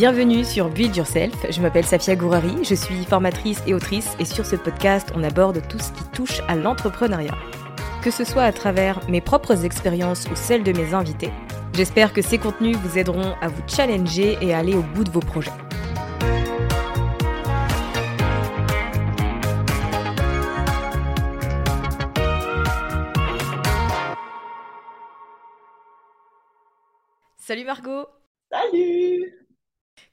Bienvenue sur Build Yourself, je m'appelle Safia Gourari, je suis formatrice et autrice et sur ce podcast on aborde tout ce qui touche à l'entrepreneuriat. Que ce soit à travers mes propres expériences ou celles de mes invités, j'espère que ces contenus vous aideront à vous challenger et à aller au bout de vos projets. Salut Margot Salut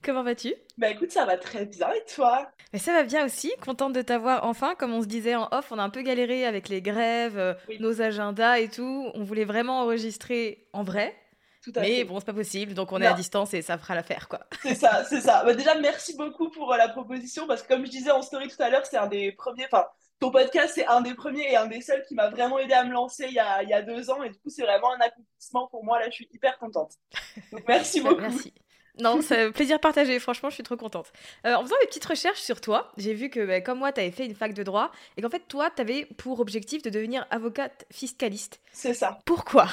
Comment vas-tu? Bah écoute, ça va très bien et toi? Mais ça va bien aussi, contente de t'avoir enfin. Comme on se disait en off, on a un peu galéré avec les grèves, euh, Oui. nos agendas et tout. On voulait vraiment enregistrer en vrai. Tout à Mais fait. bon, c'est pas possible, donc on est à distance et ça fera l'affaire quoi. C'est ça, c'est ça. Bah déjà, merci beaucoup pour euh, la proposition parce que comme je disais en story tout à l'heure, c'est un des premiers, enfin, ton podcast, c'est un des premiers et un des seuls qui m'a vraiment aidé à me lancer il y a, il y a deux ans et du coup, c'est vraiment un accomplissement pour moi. Là, je suis hyper contente. Donc merci Bah, beaucoup. Merci. Non, c'est plaisir partagé, franchement, je suis trop contente. Euh, en faisant mes petites recherches sur toi, j'ai vu que, bah, comme moi, tu avais fait une fac de droit et qu'en fait, toi, tu avais pour objectif de devenir avocate fiscaliste. C'est ça. Pourquoi?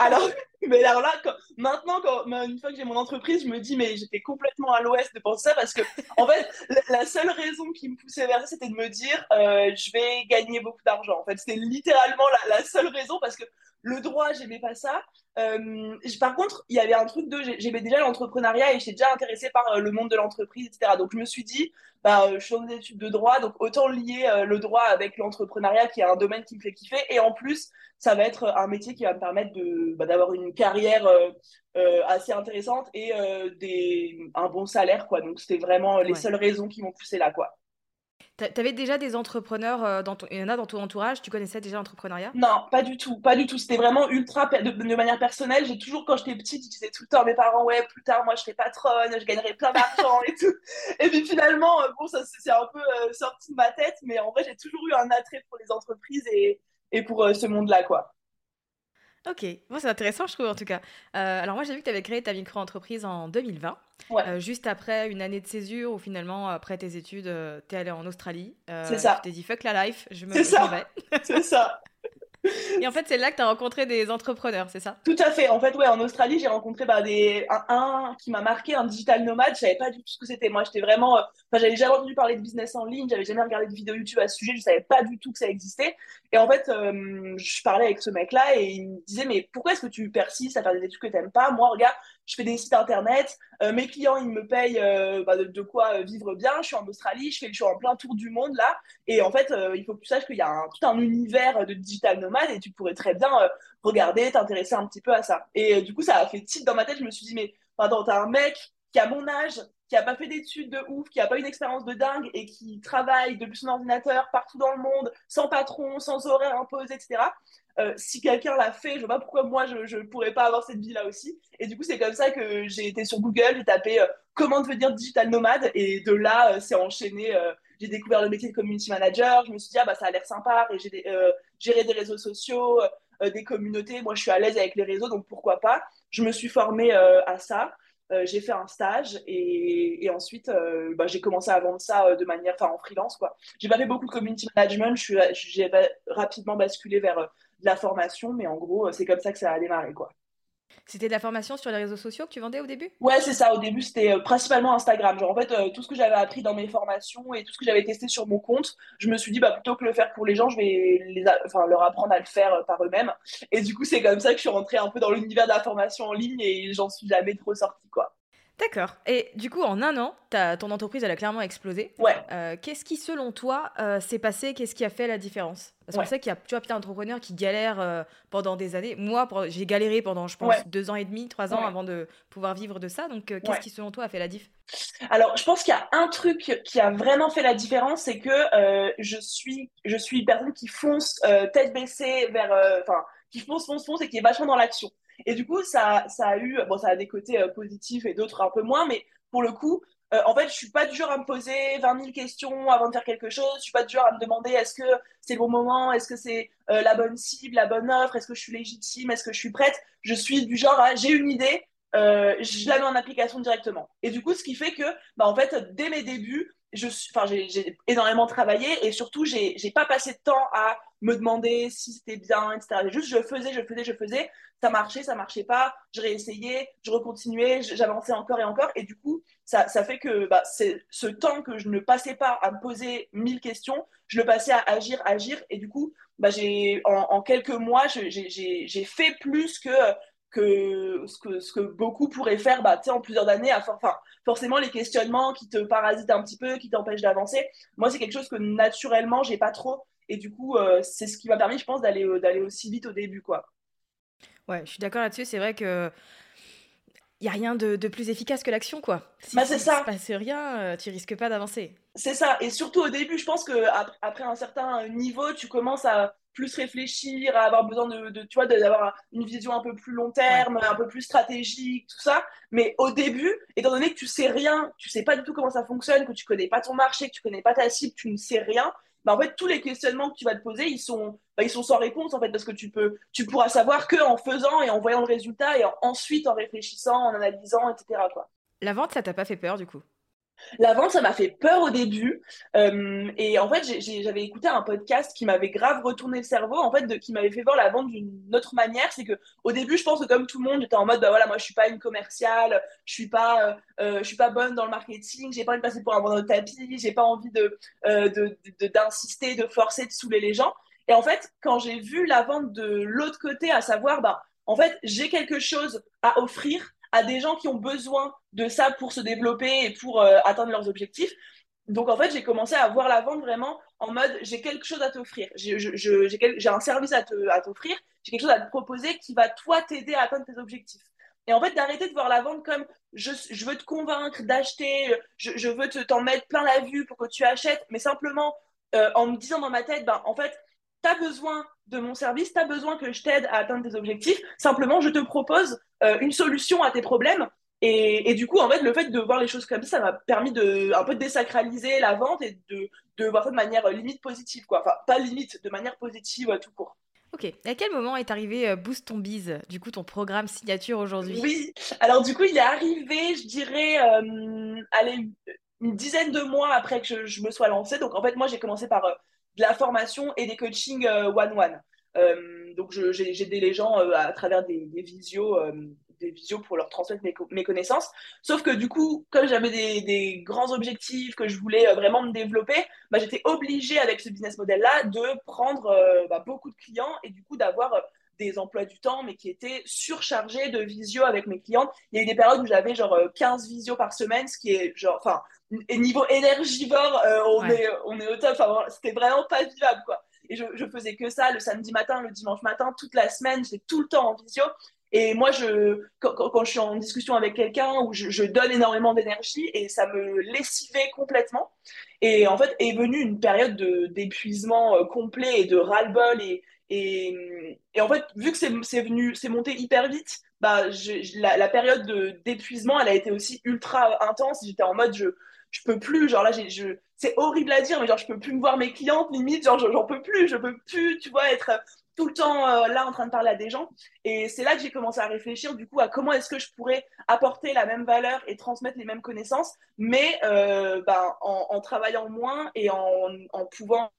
Alors, mais alors là, quand- maintenant, quand, bah, une fois que j'ai mon entreprise, je me dis, mais j'étais complètement à l'ouest de penser ça parce que, en fait, la, la seule raison qui me poussait vers ça, c'était de me dire, euh, je vais gagner beaucoup d'argent. En fait, c'était littéralement la, la seule raison parce que le droit, j'aimais pas ça. Euh, par contre, il y avait un truc de, j'ai- j'aimais déjà l'entrepreneuriat et j'étais déjà intéressée par euh, le monde de l'entreprise, etc. Donc, je me suis dit, bah, euh, je suis des études de droit, donc autant lier le droit avec l'entrepreneuriat, qui est un domaine qui me fait kiffer. Et en plus, ça va être un métier qui va me permettre de, bah, d'avoir une carrière euh, euh, assez intéressante et des, un bon salaire, quoi. Donc, c'était vraiment les Ouais. seules raisons qui m'ont poussé là, quoi. T'a- T'avais déjà des entrepreneurs, euh, dans ton... il y en a dans ton entourage, tu connaissais déjà l'entrepreneuriat? Non, pas du tout, pas du tout. C'était vraiment ultra de, de manière personnelle. J'ai toujours, quand j'étais petite, je disais tout le temps à mes parents, ouais, plus tard, moi, je serai patronne, je gagnerai plein d'argent et tout. Et puis finalement, euh, bon, ça, c'est un peu euh, sorti de ma tête, mais en vrai, j'ai toujours eu un attrait pour les entreprises et, et pour euh, ce monde-là, quoi. Ok, bon, c'est intéressant, je trouve en tout cas. Euh, alors moi, j'ai vu que tu avais créé ta micro-entreprise en 2020, Ouais. euh, juste après une année de césure où finalement, après tes études, tu es allé en Australie. Euh, C'est ça. Tu t'es dit fuck la life, je me C'est ça. C'est ça. Et en fait, c'est là que tu as rencontré des entrepreneurs, c'est ça? Tout à fait. En fait, ouais, en Australie, j'ai rencontré bah, des... un, un qui m'a marqué, un digital nomade. Je savais pas du tout ce que c'était. Moi, j'étais vraiment. euh, Enfin, j'avais jamais entendu parler de business en ligne. J'avais jamais regardé de vidéo YouTube à ce sujet. Je savais pas du tout que ça existait. Et en fait, euh, je parlais avec ce mec-là et il me disait mais pourquoi est-ce que tu persistes à faire des études que t'aimes pas? Moi, regarde, je fais des sites internet. euh, mes clients, ils me payent euh, bah, de, quoi euh, vivre bien. Je suis en Australie. Je fais, je suis en plein tour du monde là. Et en fait, il faut que tu saches qu'il y a tout un univers de digital nomade et tu pourrais très bien regarder, t'intéresser un petit peu à ça. Et du coup, ça a fait tilt dans ma tête. Je me suis dit, mais attends, t'as un mec qui a mon âge, qui a pas fait d'études de ouf, qui a pas une expérience de dingue et qui travaille depuis son ordinateur partout dans le monde, sans patron, sans horaire imposé, etc. Euh, si quelqu'un l'a fait, je vois pas pourquoi moi je ne pourrais pas avoir cette vie-là aussi. Et du coup, c'est comme ça que j'ai été sur Google, j'ai tapé euh, comment devenir digital nomade? Et de là, euh, c'est enchaîné. j'ai découvert le métier de community manager. Je me suis dit, ah, bah, ça a l'air sympa. Et j'ai géré des réseaux sociaux, des communautés. Moi, je suis à l'aise avec les réseaux, donc pourquoi pas? Je me suis formée à ça. Euh, j'ai fait un stage et, ensuite euh, bah, j'ai commencé à vendre ça euh, de manière, enfin en freelance quoi. J'ai pas fait beaucoup de community management, j'ai rapidement basculé vers de la formation, mais en gros c'est comme ça que ça a démarré quoi. C'était de la formation sur les réseaux sociaux que tu vendais au début? Ouais, c'est ça. Au début, c'était euh, principalement Instagram. Genre, en fait, euh, tout ce que j'avais appris dans mes formations et tout ce que j'avais testé sur mon compte, je me suis dit, bah, plutôt que le faire pour les gens, je vais les leur apprendre à le faire euh, par eux-mêmes. Et du coup, c'est comme ça que je suis rentrée un peu dans l'univers de la formation en ligne et j'en suis jamais trop sortie, quoi. D'accord. Et du coup, en un an, ton entreprise, elle a clairement explosé. Ouais. Euh, qu'est-ce qui, selon toi, euh, s'est passé? Qu'est-ce qui a fait la différence? Parce qu'on sait qu'il y a, tu vois, plein d'entrepreneurs qui galèrent euh, pendant des années. Moi, j'ai galéré pendant, je pense, deux ans et demi, trois ans avant de pouvoir vivre de ça. Donc, qu'est-ce qui, selon toi, a fait la diff? Alors, je pense qu'il y a un truc qui a vraiment fait la différence, c'est que je suis, je suis une personne qui fonce tête baissée vers, enfin, qui fonce, fonce, fonce et qui est vachement dans l'action. Et du coup, ça, ça a eu, bon, ça a des côtés euh, positifs et d'autres un peu moins, mais pour le coup, euh, en fait, je suis pas du genre à me poser 20 000 questions avant de faire quelque chose. Je suis pas du genre à me demander est-ce que c'est le bon moment, est-ce que c'est euh, la bonne cible, la bonne offre, est-ce que je suis légitime, est-ce que je suis prête? Je suis du genre à j'ai une idée, je la mets en application directement. Et du coup, ce qui fait que, bah, en fait, dès mes débuts, j'ai énormément travaillé et surtout, j'ai pas passé de temps à me demander si c'était bien, etc. Juste, je faisais, je faisais, je faisais. Ça marchait, ça marchait pas. Je réessayais, je recontinuais, j'avançais encore et encore. Et du coup, ça, ça fait que bah, ce temps que je ne passais pas à me poser mille questions, je le passais à agir, agir. Et du coup, bah, en, en quelques mois, j'ai fait plus que que ce que, ce que beaucoup pourraient faire bah, en plusieurs années. À, enfin, forcément, les questionnements qui te parasitent un petit peu, qui t'empêchent d'avancer. Moi, c'est quelque chose que naturellement, j'ai pas trop. Et du coup, euh, c'est ce qui m'a permis, je pense, d'aller euh, d'aller aussi vite au début. quoi. Ouais, je suis d'accord là-dessus. C'est vrai que. Il n'y a rien de, de, plus efficace que l'action, quoi. Si, bah, c'est ça. se passe rien, euh, tu risques pas d'avancer. C'est ça. Et surtout au début, je pense que après un certain niveau, tu commences à plus réfléchir, à avoir besoin de, de tu vois, d'avoir une vision un peu plus long terme, un peu plus stratégique, tout ça. Mais au début, étant donné que tu sais rien, tu sais pas du tout comment ça fonctionne, que tu connais pas ton marché, que tu connais pas ta cible, tu ne sais rien. Bah en fait, tous les questionnements que tu vas te poser, ils sont, bah, ils sont sans réponse en fait, parce que tu peux, tu pourras savoir que en faisant et en voyant le résultat et ensuite en réfléchissant, en analysant, etc. La vente, ça t'a pas fait peur du coup? La vente, ça m'a fait peur au début. Euh, et en fait, j'avais écouté un podcast qui m'avait grave retourné le cerveau, en fait, de, qui m'avait fait voir la vente d'une autre manière. C'est que au début, je pense que comme tout le monde, j'étais en mode, bah voilà, moi, je suis pas une commerciale, je suis pas, euh, euh, je suis pas bonne dans le marketing, j'ai pas envie de passer pour un vendeur de tapis, j'ai pas envie de d'insister, de, forcer, de saouler les gens. Et en fait, quand j'ai vu la vente de l'autre côté, à savoir, bah, en fait, j'ai quelque chose à offrir à des gens qui ont besoin de ça pour se développer et pour euh, atteindre leurs objectifs. Donc en fait, j'ai commencé à voir la vente vraiment en mode j'ai quelque chose à t'offrir, j'ai un service à t'offrir, j'ai quelque chose à te proposer qui va toi t'aider à atteindre tes objectifs. Et en fait, d'arrêter de voir la vente comme je, veux te convaincre d'acheter, je, veux t'en mettre plein la vue pour que tu achètes, mais simplement euh, en me disant dans ma tête, ben, en fait, tu as besoin de mon service, tu as besoin que je t'aide à atteindre tes objectifs. Simplement, je te propose euh, une solution à tes problèmes. Et, du coup, en fait, le fait de voir les choses comme ça, ça m'a permis de un peu désacraliser la vente et de, de voir ça de manière euh, limite positive, quoi. Enfin, pas limite, de manière positive tout court. Ok. à quel moment est arrivé euh, Boost ton bise, du coup ton programme signature aujourd'hui? Oui. Alors du coup, il est arrivé, je dirais, allez, une dizaine de mois après que je, je, me sois lancée. Donc en fait, moi, j'ai commencé par de la formation et des coachings euh, one-one. Euh, donc, j'ai aidé les gens euh, à travers des, des visios des visios pour leur transmettre mes, connaissances. Sauf que du coup, comme j'avais des, grands objectifs, que je voulais vraiment me développer, bah, j'étais obligée avec ce business model-là de prendre bah, beaucoup de clients et du coup d'avoir des emplois du temps, mais qui étaient surchargés de visio avec mes clientes. Il y a eu des périodes où j'avais genre 15 visios par semaine, ce qui est genre, enfin, niveau énergivore, euh, on, est, on est au top. Enfin, c'était vraiment pas vivable, quoi. Et je, je, faisais que ça le samedi matin, le dimanche matin, toute la semaine, j'étais tout le temps en visio. Et moi, je, quand, quand, je suis en discussion avec quelqu'un où je, je, donne énormément d'énergie et ça me lessivait complètement. Et en fait, est venue une période d'épuisement euh, complet et de ras-le-bol. Et, et, en fait, vu que c'est venu, c'est monté hyper vite, bah, la, la, période d'épuisement, elle a été aussi ultra intense. J'étais en mode, je, je peux plus. Genre là, c'est horrible à dire, mais genre, je peux plus me voir mes clientes, limite, genre, j'en peux plus. Je peux plus, tu vois, être tout le temps euh, là en train de parler à des gens. Et c'est là que j'ai commencé à réfléchir du coup à comment est-ce que je pourrais apporter la même valeur et transmettre les mêmes connaissances, mais euh, ben, en, en, travaillant moins et en, en, pouvant,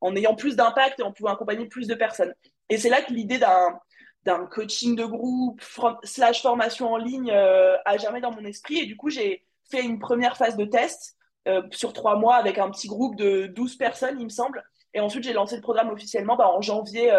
en ayant plus d'impact et en pouvant accompagner plus de personnes. Et c'est là que l'idée d'un coaching de groupe slash formation en ligne euh, a germé dans mon esprit. Et du coup, j'ai fait une première phase de test euh, sur trois mois avec un petit groupe de 12 personnes, il me semble. Et ensuite, j'ai lancé le programme officiellement bah, en janvier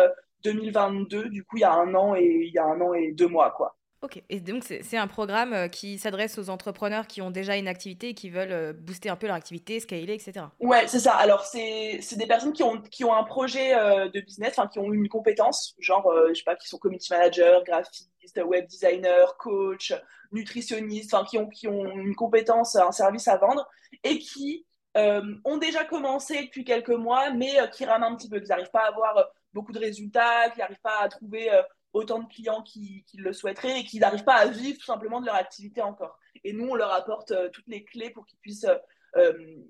2022, euh, du coup, il y a un an et il y a un an et deux mois, quoi. Ok, et donc c'est un programme euh, qui s'adresse aux entrepreneurs qui ont déjà une activité et qui veulent euh, booster un peu leur activité, scaler, etc. Ouais, c'est ça. Alors, c'est des personnes qui ont, qui ont un projet de business, qui ont une compétence, genre, je sais pas, qui sont community manager, graphiste, web designer, coach, nutritionniste, qui ont, qui ont une compétence, un service à vendre et qui euh, ont déjà commencé depuis quelques mois, mais euh, qui rament un petit peu, qui n'arrivent pas à avoir euh, beaucoup de résultats, qui n'arrivent pas à trouver autant de clients qui, le souhaiteraient et qui n'arrivent pas à vivre tout simplement de leur activité encore. Et nous, on leur apporte toutes les clés pour qu'ils puissent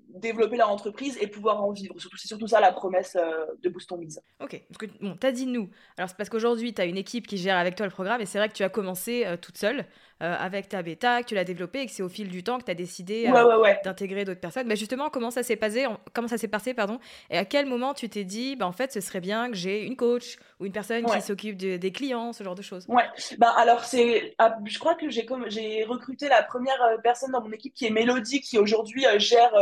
développer leur entreprise et pouvoir en vivre. C'est surtout ça la promesse de Boost Biz. Ok, parce que bon, t'as dit nous. Alors c'est parce qu'aujourd'hui, tu as une équipe qui gère avec toi le programme et c'est vrai que tu as commencé toute seule. Euh, avec ta bêta, que tu l'as développée et que c'est au fil du temps que tu as décidé euh, d'intégrer d'autres personnes. Mais justement, comment ça s'est passé, comment ça s'est passé pardon, Et à quel moment tu t'es dit, bah, en fait, ce serait bien que j'ai une coach ou une personne qui s'occupe des clients, ce genre de choses? Ouais, bah, alors c'est, ah, je crois que j'ai, j'ai recruté la première euh, personne dans mon équipe qui est Mélodie, qui aujourd'hui gère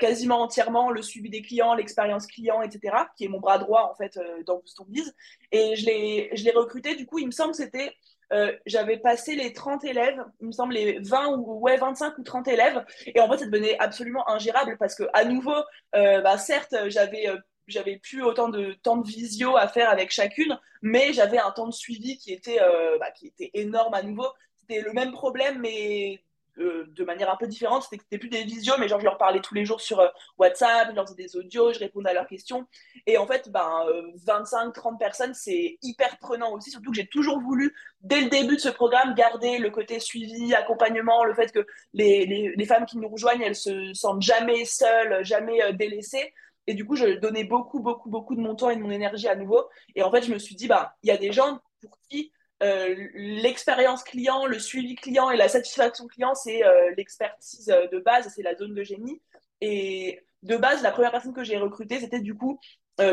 quasiment entièrement le suivi des clients, l'expérience client, etc., qui est mon bras droit en fait dans Boost Biz. Et je l'ai, je l'ai recruté, du coup, il me semble que c'était euh, j'avais passé les 30 élèves, il me semble les 20 ou ouais, 25 ou 30 élèves, et en fait ça devenait absolument ingérable parce que à nouveau, euh, bah, certes j'avais euh, j'avais plus autant de temps de visio à faire avec chacune, mais j'avais un temps de suivi qui était bah, qui était énorme à nouveau. C'était le même problème, mais euh, de manière un peu différente. C'était plus des visios, mais genre je leur parlais tous les jours sur euh, WhatsApp, je leur faisais des audios, je répondais à leurs questions. Et en fait, ben, 25-30 euh, personnes, c'est hyper prenant aussi, surtout que j'ai toujours voulu, dès le début de ce programme, garder le côté suivi, accompagnement, le fait que les, les, les femmes qui nous rejoignent, elles se sentent jamais seules, jamais délaissées. Et du coup, je donnais beaucoup, beaucoup, beaucoup de mon temps et de mon énergie à nouveau. Et en fait, je me suis dit, bah, il y a des gens pour qui euh, l'expérience client, le suivi client et la satisfaction client, c'est euh, l'expertise euh, de base, c'est la zone de génie. Et de base, la première personne que j'ai recrutée, c'était du coup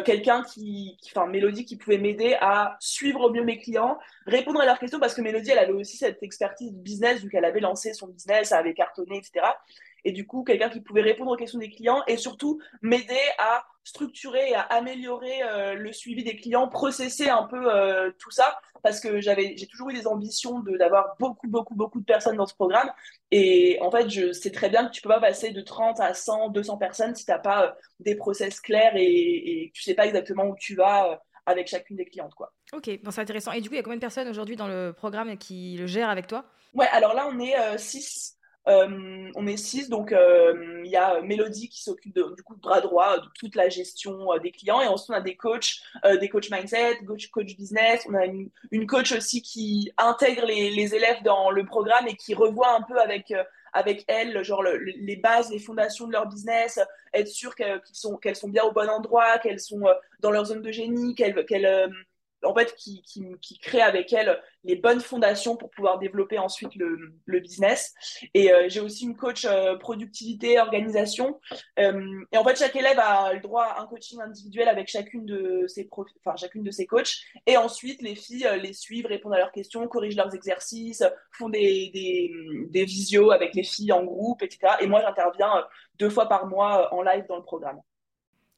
quelqu'un qui, enfin Mélodie, qui pouvait m'aider à suivre au mieux mes clients, répondre à leurs questions, parce que Mélodie, elle avait aussi cette expertise business, vu qu'elle avait lancé son business, elle avait cartonné, etc. Et du coup, quelqu'un qui pouvait répondre aux questions des clients et surtout m'aider à structurer et à améliorer euh, le suivi des clients, processer un peu euh, tout ça, parce que j'avais, j'ai toujours eu des ambitions de, d'avoir beaucoup, beaucoup, beaucoup de personnes dans ce programme. Et en fait, je sais très bien que tu peux pas passer de 30 à 100, 200 personnes si tu n'as pas euh, des process clairs et, et tu sais pas exactement où tu vas avec chacune des clientes. Quoi. Ok, bon, c'est intéressant. Et du coup, il y a combien de personnes aujourd'hui dans le programme qui le gèrent avec toi? Ouais, alors là, on est 6. Euh, on est six, donc euh, il y a Mélodie qui s'occupe du coup de bras droit de toute la gestion euh, des clients. Et ensuite on a des coachs, des coachs mindset, coach, business, on a une, coach aussi qui intègre les, élèves dans le programme et qui revoit un peu avec avec elles, genre les bases, les fondations de leur business, être sûr qu'elles sont, sont bien au bon endroit, qu'elles sont dans leur zone de génie, qu'elles, en fait, qui, qui, qui, crée avec elle les bonnes fondations pour pouvoir développer ensuite le, le business. Et euh, j'ai aussi une coach euh, productivité, organisation. Euh, et en fait, chaque élève a le droit à un coaching individuel avec chacune de ses, enfin, chacune de ses coachs. Et ensuite, les filles les suivent, répondent à leurs questions, corrigent leurs exercices, font des, des, des visios avec les filles en groupe, etc. Et moi, j'interviens deux fois par mois en live dans le programme.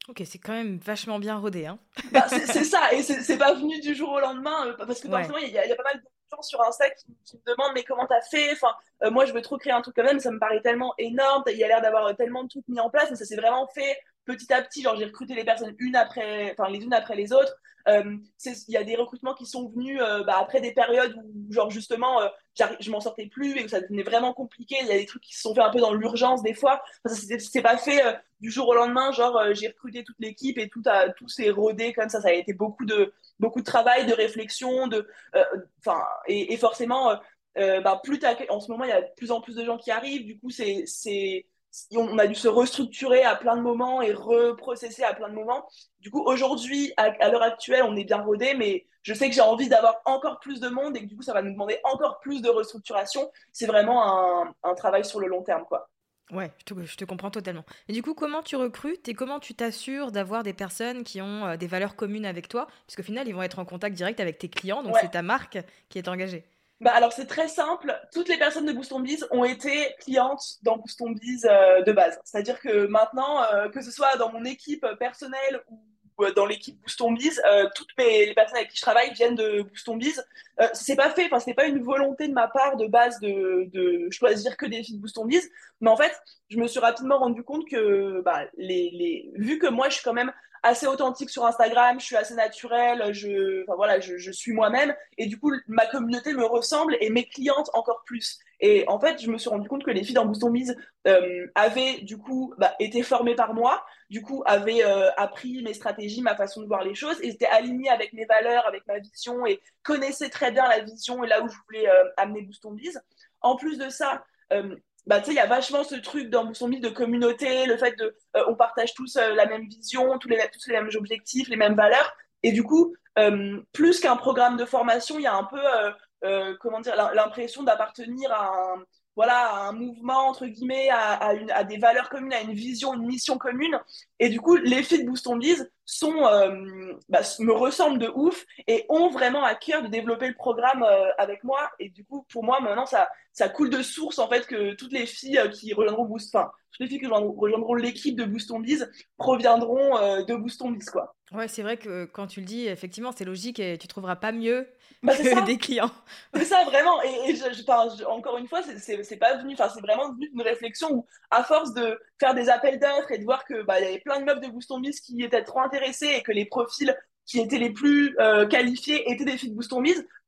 Ok, c'est quand même vachement bien rodé. Hein. Bah, c'est ça, et c'est pas venu du jour au lendemain, euh, parce que forcément, il y, a pas mal de gens sur Insta qui, qui me demandent mais comment t'as fait? Enfin, euh, Moi, je veux trop créer un truc quand même, ça me paraît tellement énorme, il y a l'air d'avoir tellement de trucs mis en place, mais ça s'est vraiment fait petit à petit, genre j'ai recruté les personnes une après, enfin les unes après les autres. Euh, il y a des recrutements qui sont venus euh, bah, après des périodes où, genre, justement, euh, je m'en sortais plus et que ça devenait vraiment compliqué. Il y a des trucs qui se sont faits un peu dans l'urgence des fois. Enfin, ça s'est pas fait du jour au lendemain, genre, j'ai recruté toute l'équipe et tout, a, tout s'est rodé comme ça. Ça a été beaucoup de, beaucoup de travail, de réflexion, de, enfin, et, et, forcément, bah, plus en ce moment, il y a de plus en plus de gens qui arrivent. Du coup, c'est on a dû se restructurer à plein de moments et reprocesser à plein de moments. Du coup, aujourd'hui, à, l'heure actuelle, on est bien rodé, mais je sais que j'ai envie d'avoir encore plus de monde et que du coup, ça va nous demander encore plus de restructuration. C'est vraiment un, travail sur le long terme, quoi. Ouais, je te, comprends totalement. Et du coup, comment tu recrutes et comment tu t'assures d'avoir des personnes qui ont euh, des valeurs communes avec toi? Parce qu'au final, ils vont être en contact direct avec tes clients, donc c'est ta marque qui est engagée. Bah alors c'est très simple, toutes les personnes de Boost Biz ont été clientes dans Boost Biz euh, de base. C'est-à-dire que maintenant, euh, que ce soit dans mon équipe personnelle ou euh, dans l'équipe Boost Biz, toutes les personnes avec qui je travaille viennent de Boost Biz. c'est pas fait, enfin c'est pas une volonté de ma part de base de, de choisir que des filles de Boost Biz, mais en fait, je me suis rapidement rendu compte que bah, les, les... vu que moi je suis quand même assez authentique sur Instagram, je suis assez naturelle, je, enfin, voilà, je, suis moi-même et du coup ma communauté me ressemble et mes clientes encore plus. Et en fait, je me suis rendu compte que les filles dans Boost Mise euh, avaient du coup bah, été formées par moi, du coup avaient euh, appris mes stratégies, ma façon de voir les choses et étaient alignées avec mes valeurs, avec ma vision et connaissaient très bien la vision et là où je voulais euh, amener Boost Biz. En plus de ça, euh, bah, tu il y a vachement ce truc dans son de communauté, le fait de, euh, on partage tous euh, la même vision, tous les, mêmes objectifs, les mêmes valeurs. Et du coup, euh, plus qu'un programme de formation, il y a un peu, comment l'impression d'appartenir à un, voilà, un mouvement, entre guillemets, à, des valeurs communes, à une vision, une mission commune. Et du coup, les filles de Boost on sont, euh, bah, me ressemblent de ouf et ont vraiment à cœur de développer le programme euh, avec moi. Et du coup, pour moi, maintenant, ça, ça coule de source, en fait, que toutes les filles euh, qui rejoindront Boost, enfin, toutes les filles qui rejoindront l'équipe de Boost on proviendront de Boost on quoi. Ouais, c'est vrai que quand tu le dis, effectivement, c'est logique et tu trouveras pas mieux bah, que des clients. C'est ça, vraiment. Et, je, encore une fois, c'est pas venu, enfin, c'est vraiment venu d'une réflexion où, à force de faire des appels d'offres et de voir que bah, y avait plein de meufs de Boost qui étaient trop intéressées et que les profils qui étaient les plus euh, qualifiés étaient des filles de Boost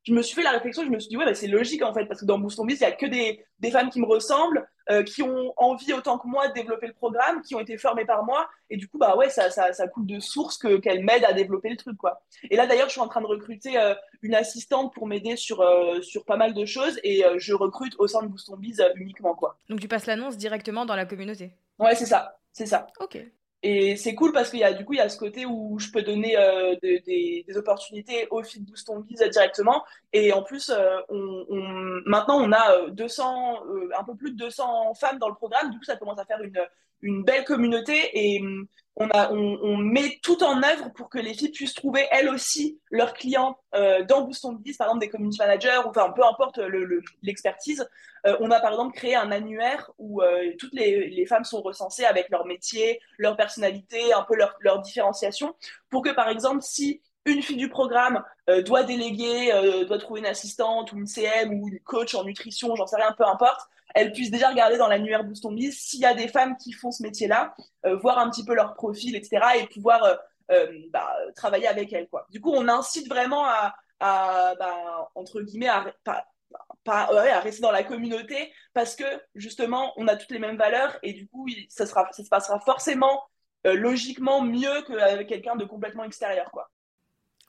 je me suis fait la réflexion, je me suis dit, ouais, bah, c'est logique en fait, parce que dans Boost il n'y a que des, des, femmes qui me ressemblent, euh, qui ont envie autant que moi de développer le programme, qui ont été formées par moi, et du coup, bah ouais, ça, ça, ça coule de source que, qu'elles m'aident à développer le truc, quoi. Et là, d'ailleurs, je suis en train de recruter euh, une assistante pour m'aider sur, euh, sur pas mal de choses, et je recrute au sein de Boost uniquement, quoi. Donc tu passes l'annonce directement dans la communauté Ouais, c'est ça, c'est ça. Ok. Et c'est cool parce qu'il y a du coup il y a ce côté où je peux donner euh, des, opportunités au feed Boost on directement. Et en plus, euh, on, maintenant on a 200, euh, un peu plus de 200 femmes dans le programme. Du coup, ça commence à faire une, une belle communauté et hum, on, met tout en œuvre pour que les filles puissent trouver elles aussi leurs clients euh, dans Boost on par exemple des community managers, ou enfin peu importe l'expertise. Le, euh, on a par exemple créé un annuaire où euh, toutes les, femmes sont recensées avec leur métier, leur personnalité, un peu leur, leur différenciation, pour que par exemple si une fille du programme doit déléguer, doit trouver une assistante ou une CM ou une coach en nutrition, j'en sais rien, peu importe, elle puisse déjà regarder dans l'annuaire Boost on s'il y a des femmes qui font ce métier-là, euh, voir un petit peu leur profil, etc. et pouvoir euh, euh, bah, travailler avec elles. Du coup, on incite vraiment à, bah, entre guillemets, à, rester dans la communauté parce que justement, on a toutes les mêmes valeurs et du coup, ça, se passera forcément logiquement mieux qu'avec quelqu'un de complètement extérieur. Quoi.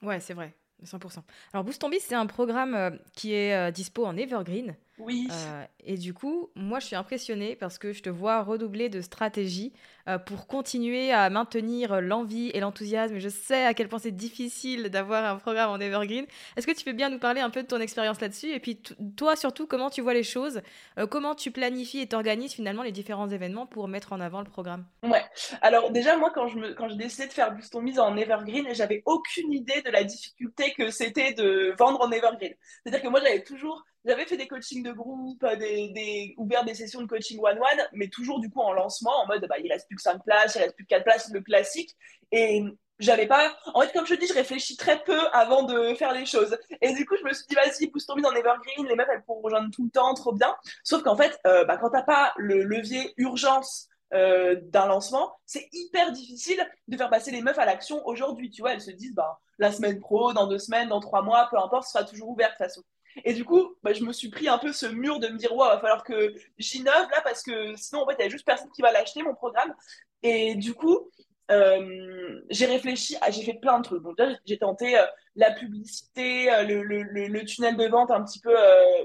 Ouais, c'est vrai. 100%. Alors Boost c'est un programme qui est dispo en Evergreen. Oui. Euh, et du coup, moi, je suis impressionnée parce que je te vois redoubler de stratégie euh, pour continuer à maintenir l'envie et l'enthousiasme. Je sais à quel point c'est difficile d'avoir un programme en Evergreen. Est-ce que tu peux bien nous parler un peu de ton expérience là-dessus? Et puis, toi, surtout, comment tu vois les choses? Euh, Comment tu planifies et t'organises finalement les différents événements pour mettre en avant le programme? Ouais. Alors, déjà, moi, quand je me, quand j'ai décidé de faire Boost Mise en Evergreen, j'avais aucune idée de la difficulté que c'était de vendre en Evergreen. C'est-à-dire que moi, j'avais toujours j'avais fait des coachings de groupe, des, ouvert des sessions de coaching one-one, mais toujours du coup en lancement, en mode bah, il reste plus que 5 places, il reste plus que 4 places, le classique. Et j'avais pas. En fait, comme je te dis, je réfléchis très peu avant de faire les choses. Et du coup, je me suis dit, vas-y, pousse ton dans Evergreen, les meufs, elles pourront rejoindre tout le temps, trop bien. Sauf qu'en fait, euh, bah, quand t'as pas le levier urgence d'un lancement, c'est hyper difficile de faire passer les meufs à l'action aujourd'hui. Tu vois, elles se disent, bah, la semaine pro, dans deux semaines, dans trois mois, peu importe, ce sera toujours ouvert de toute façon. Et du coup, bah, je me suis pris un peu ce mur de me dire, ouais, il va falloir que j'innove là, parce que sinon, en fait, il n'y a juste personne qui va l'acheter, mon programme. Et du coup, euh, j'ai réfléchi, j'ai fait plein de trucs. Donc, j'ai tenté euh, la publicité, euh, le, le, tunnel de vente un petit peu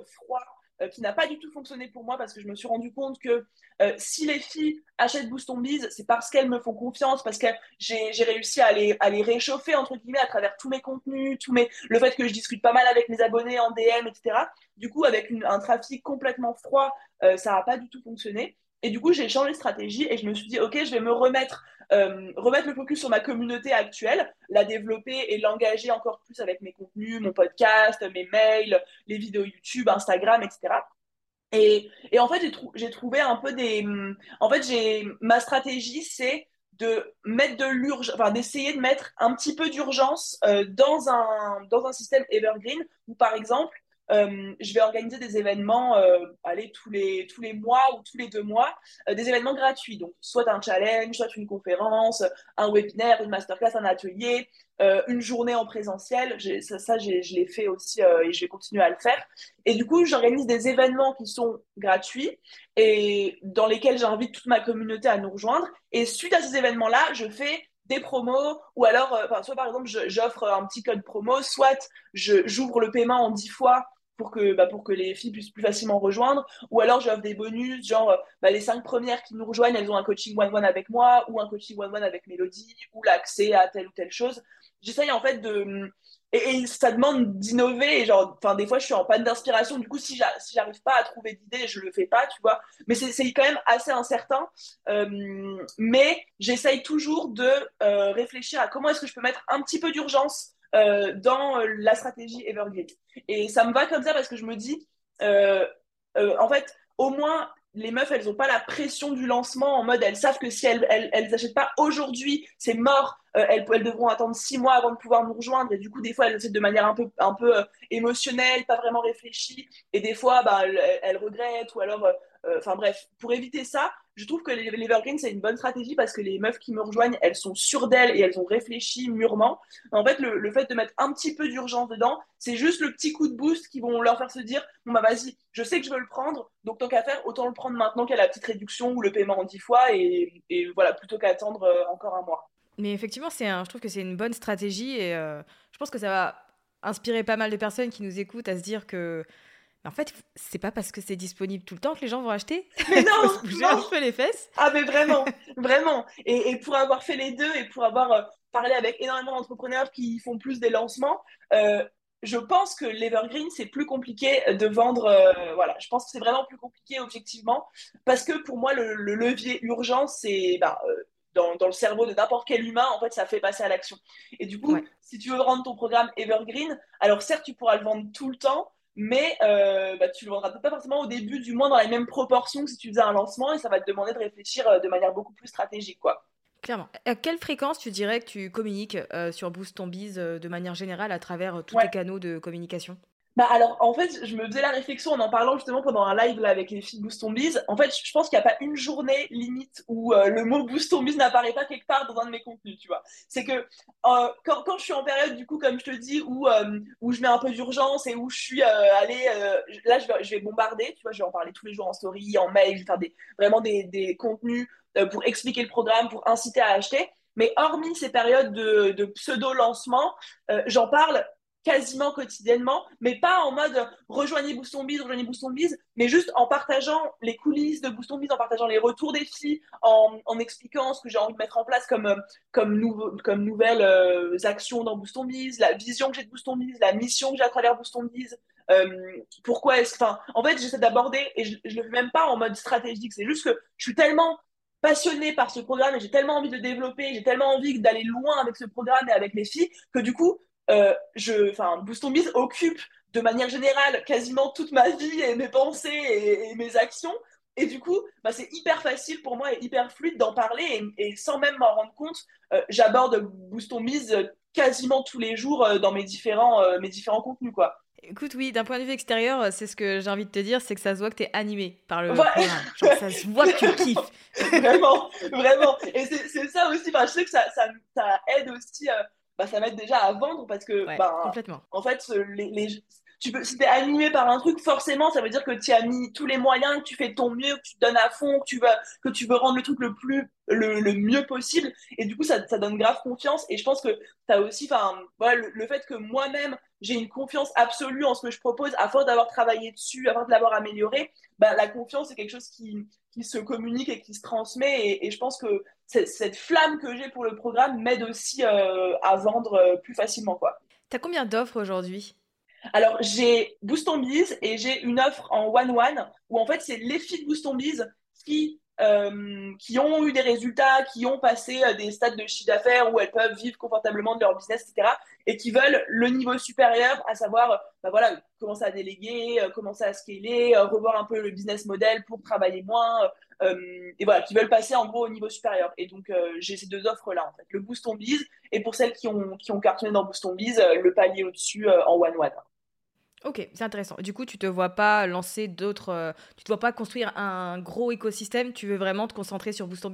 froid, qui n'a pas du tout fonctionné pour moi parce que je me suis rendu compte que si les filles achètent Boost on Biz, c'est parce qu'elles me font confiance, parce que j'ai réussi à les, réchauffer, entre guillemets, à travers tous mes contenus, tous mes, le fait que je discute pas mal avec mes abonnés en DM, etc. Du coup, avec un trafic complètement froid, ça n'a pas du tout fonctionné. Et du coup, j'ai changé de stratégie et je me suis dit, OK, je vais me remettre, euh, remettre le focus sur ma communauté actuelle, la développer et l'engager encore plus avec mes contenus, mon podcast, mes mails, les vidéos YouTube, Instagram, etc. Et, en fait, j'ai trouvé un peu des. En fait, ma stratégie, c'est de mettre de l'urgence, enfin d'essayer de mettre un petit peu d'urgence euh, dans, un, dans un système evergreen où, par exemple, euh, je vais organiser des événements, euh, allez, tous les, tous les mois ou tous les deux mois, euh, des événements gratuits. Donc, soit un challenge, soit une conférence, un webinaire, une masterclass, un atelier, une journée en présentiel. Ça je l'ai fait aussi et je vais continuer à le faire. Et du coup, j'organise des événements qui sont gratuits et dans lesquels j'invite toute ma communauté à nous rejoindre. Et suite à ces événements-là, je fais des promos ou alors, soit par exemple, j'offre un petit code promo, soit j'ouvre le paiement en 10 fois pour que, bah, pour que les filles puissent plus facilement rejoindre. Ou alors j'offre des bonus, genre bah, les cinq premières qui nous rejoignent, elles ont un coaching one-one avec moi, ou un coaching one-one avec Mélodie, ou l'accès à telle ou telle chose. J'essaye en fait de. Et, ça demande d'innover. Genre, enfin, des fois, je suis en panne d'inspiration. Du coup, si j'arrive pas à trouver d'idées, je le fais pas, tu vois. Mais c'est quand même assez incertain. Euh, mais j'essaye toujours de euh, réfléchir à comment est-ce que je peux mettre un petit peu d'urgence euh, dans la stratégie Evergreen. Et ça me va comme ça parce que je me dis, en fait, au moins, les meufs, elles n'ont pas la pression du lancement en mode, elles savent que si elles elles, elles pas aujourd'hui, c'est mort. Elles, elles, devront attendre six mois avant de pouvoir nous rejoindre. Et du coup, des fois, elles achètent de manière un peu, un peu émotionnelle, pas vraiment réfléchie. Et des fois, bah, elles, regrettent ou alors euh, enfin bref, pour éviter ça, je trouve que l'Evergreen, c'est une bonne stratégie parce que les meufs qui me rejoignent, elles sont sûres d'elles et elles ont réfléchi mûrement. En fait, le, fait de mettre un petit peu d'urgence dedans, c'est juste le petit coup de boost qui vont leur faire se dire Bon, bah vas-y, je sais que je veux le prendre, donc tant qu'à faire, autant le prendre maintenant qu'il y a la petite réduction ou le paiement en 10 fois et, voilà, plutôt qu'attendre euh, encore un mois. Mais effectivement, c'est je trouve que c'est une bonne stratégie et euh, je pense que ça va inspirer pas mal de personnes qui nous écoutent à se dire que en fait, c'est pas parce que c'est disponible tout le temps que les gens vont acheter. Mais non, se bouger un peu les fesses. Ah mais vraiment, vraiment. Et, pour avoir fait les deux et pour avoir euh, parlé avec énormément d'entrepreneurs qui font plus des lancements, euh, je pense que l'evergreen c'est plus compliqué de vendre. Euh, voilà, je pense que c'est vraiment plus compliqué objectivement parce que pour moi le, levier urgent c'est bah, dans, dans, le cerveau de n'importe quel humain, en fait, ça fait passer à l'action. Et du coup, si tu veux rendre ton programme evergreen, alors certes, tu pourras le vendre tout le temps, mais euh, bah, tu le vendras pas forcément au début, du moins dans les mêmes proportions que si tu faisais un lancement, et ça va te demander de réfléchir euh, de manière beaucoup plus stratégique, quoi. Clairement. À quelle fréquence tu dirais que tu communiques euh, sur Boost ton Biz de manière générale à travers tous tes canaux de communication? Bah alors, en fait, je me faisais la réflexion en en parlant justement pendant un live là, avec les filles Boost Biz. En fait, je pense qu'il n'y a pas une journée limite où euh, le mot Boost Biz n'apparaît pas quelque part dans un de mes contenus, tu vois. C'est que euh, quand, quand, je suis en période, du coup, comme je te dis, où, euh, où je mets un peu d'urgence et où je suis allée, là, je vais, je vais, bombarder, tu vois, je vais en parler tous les jours en story, en mail, je vais faire des, vraiment des, des contenus pour expliquer le programme, pour inciter à acheter. Mais hormis ces périodes de, de pseudo-lancement, j'en parle quasiment quotidiennement, mais pas en mode rejoignez Booston Biz, rejoignez Booston Biz, mais juste en partageant les coulisses de Booston Biz, en partageant les retours des filles, en, expliquant ce que j'ai envie de mettre en place comme, nouveau, comme nouvelles euh, actions dans Booston Biz, la vision que j'ai de Booston Biz, la mission que j'ai à travers Booston Biz. Euh, pourquoi est-ce enfin en fait j'essaie d'aborder et je, je le fais même pas en mode stratégique c'est juste que je suis tellement passionnée par ce programme et j'ai tellement envie de le développer, j'ai tellement envie d'aller loin avec ce programme et avec les filles que du coup, euh, je, enfin, occupe de manière générale quasiment toute ma vie et mes pensées et, mes actions. Et du coup, bah, c'est hyper facile pour moi et hyper fluide d'en parler. Et, sans même m'en rendre compte, euh, j'aborde Boost Biz quasiment tous les jours euh, dans mes différents, mes différents contenus. Quoi. Écoute, oui, d'un point de vue extérieur, c'est ce que j'ai envie de te dire, c'est que ça se voit que tu es animé par le programme. Genre, ça se voit que tu kiffes. vraiment, vraiment. Et c'est ça aussi, je sais que ça, ça, ça aide aussi, euh, bah, ça m'aide déjà à vendre parce que, bah, complètement. en fait, les, les, tu peux, si tu es animé par un truc, forcément, ça veut dire que tu as mis tous les moyens, que tu fais ton mieux, que tu te donnes à fond, que tu, vas, que tu veux rendre le truc le plus le, le mieux possible. Et du coup, ça, ça, donne grave confiance. Et je pense que tu as aussi, voilà, le, fait que moi-même, j'ai une confiance absolue en ce que je propose, à force d'avoir travaillé dessus, à force de l'avoir amélioré, bah, la confiance, c'est quelque chose qui, qui se communique et qui se transmet. Et, je pense que cette flamme que j'ai pour le programme m'aide aussi euh, à vendre euh, plus facilement. Tu as combien d'offres aujourd'hui? Alors, j'ai Boost on Biz et j'ai une offre en one-one où en fait, c'est les filles de Boost on Biz qui, euh, qui ont eu des résultats, qui ont passé euh, des stades de chiffre d'affaires où elles peuvent vivre confortablement de leur business, etc. et qui veulent le niveau supérieur, à savoir bah voilà, commencer à déléguer, euh, commencer à scaler, revoir un peu le business model pour travailler moins, et voilà, qui veulent passer en gros au niveau supérieur. Et donc, j'ai ces deux offres-là, en fait, le Boost on Biz et pour celles qui ont, qui ont cartonné dans Boost on Biz, le palier au-dessus en one-one. Ok, c'est intéressant. Du coup, tu te vois pas lancer d'autres. Euh, tu te vois pas construire un gros écosystème. Tu veux vraiment te concentrer sur Boost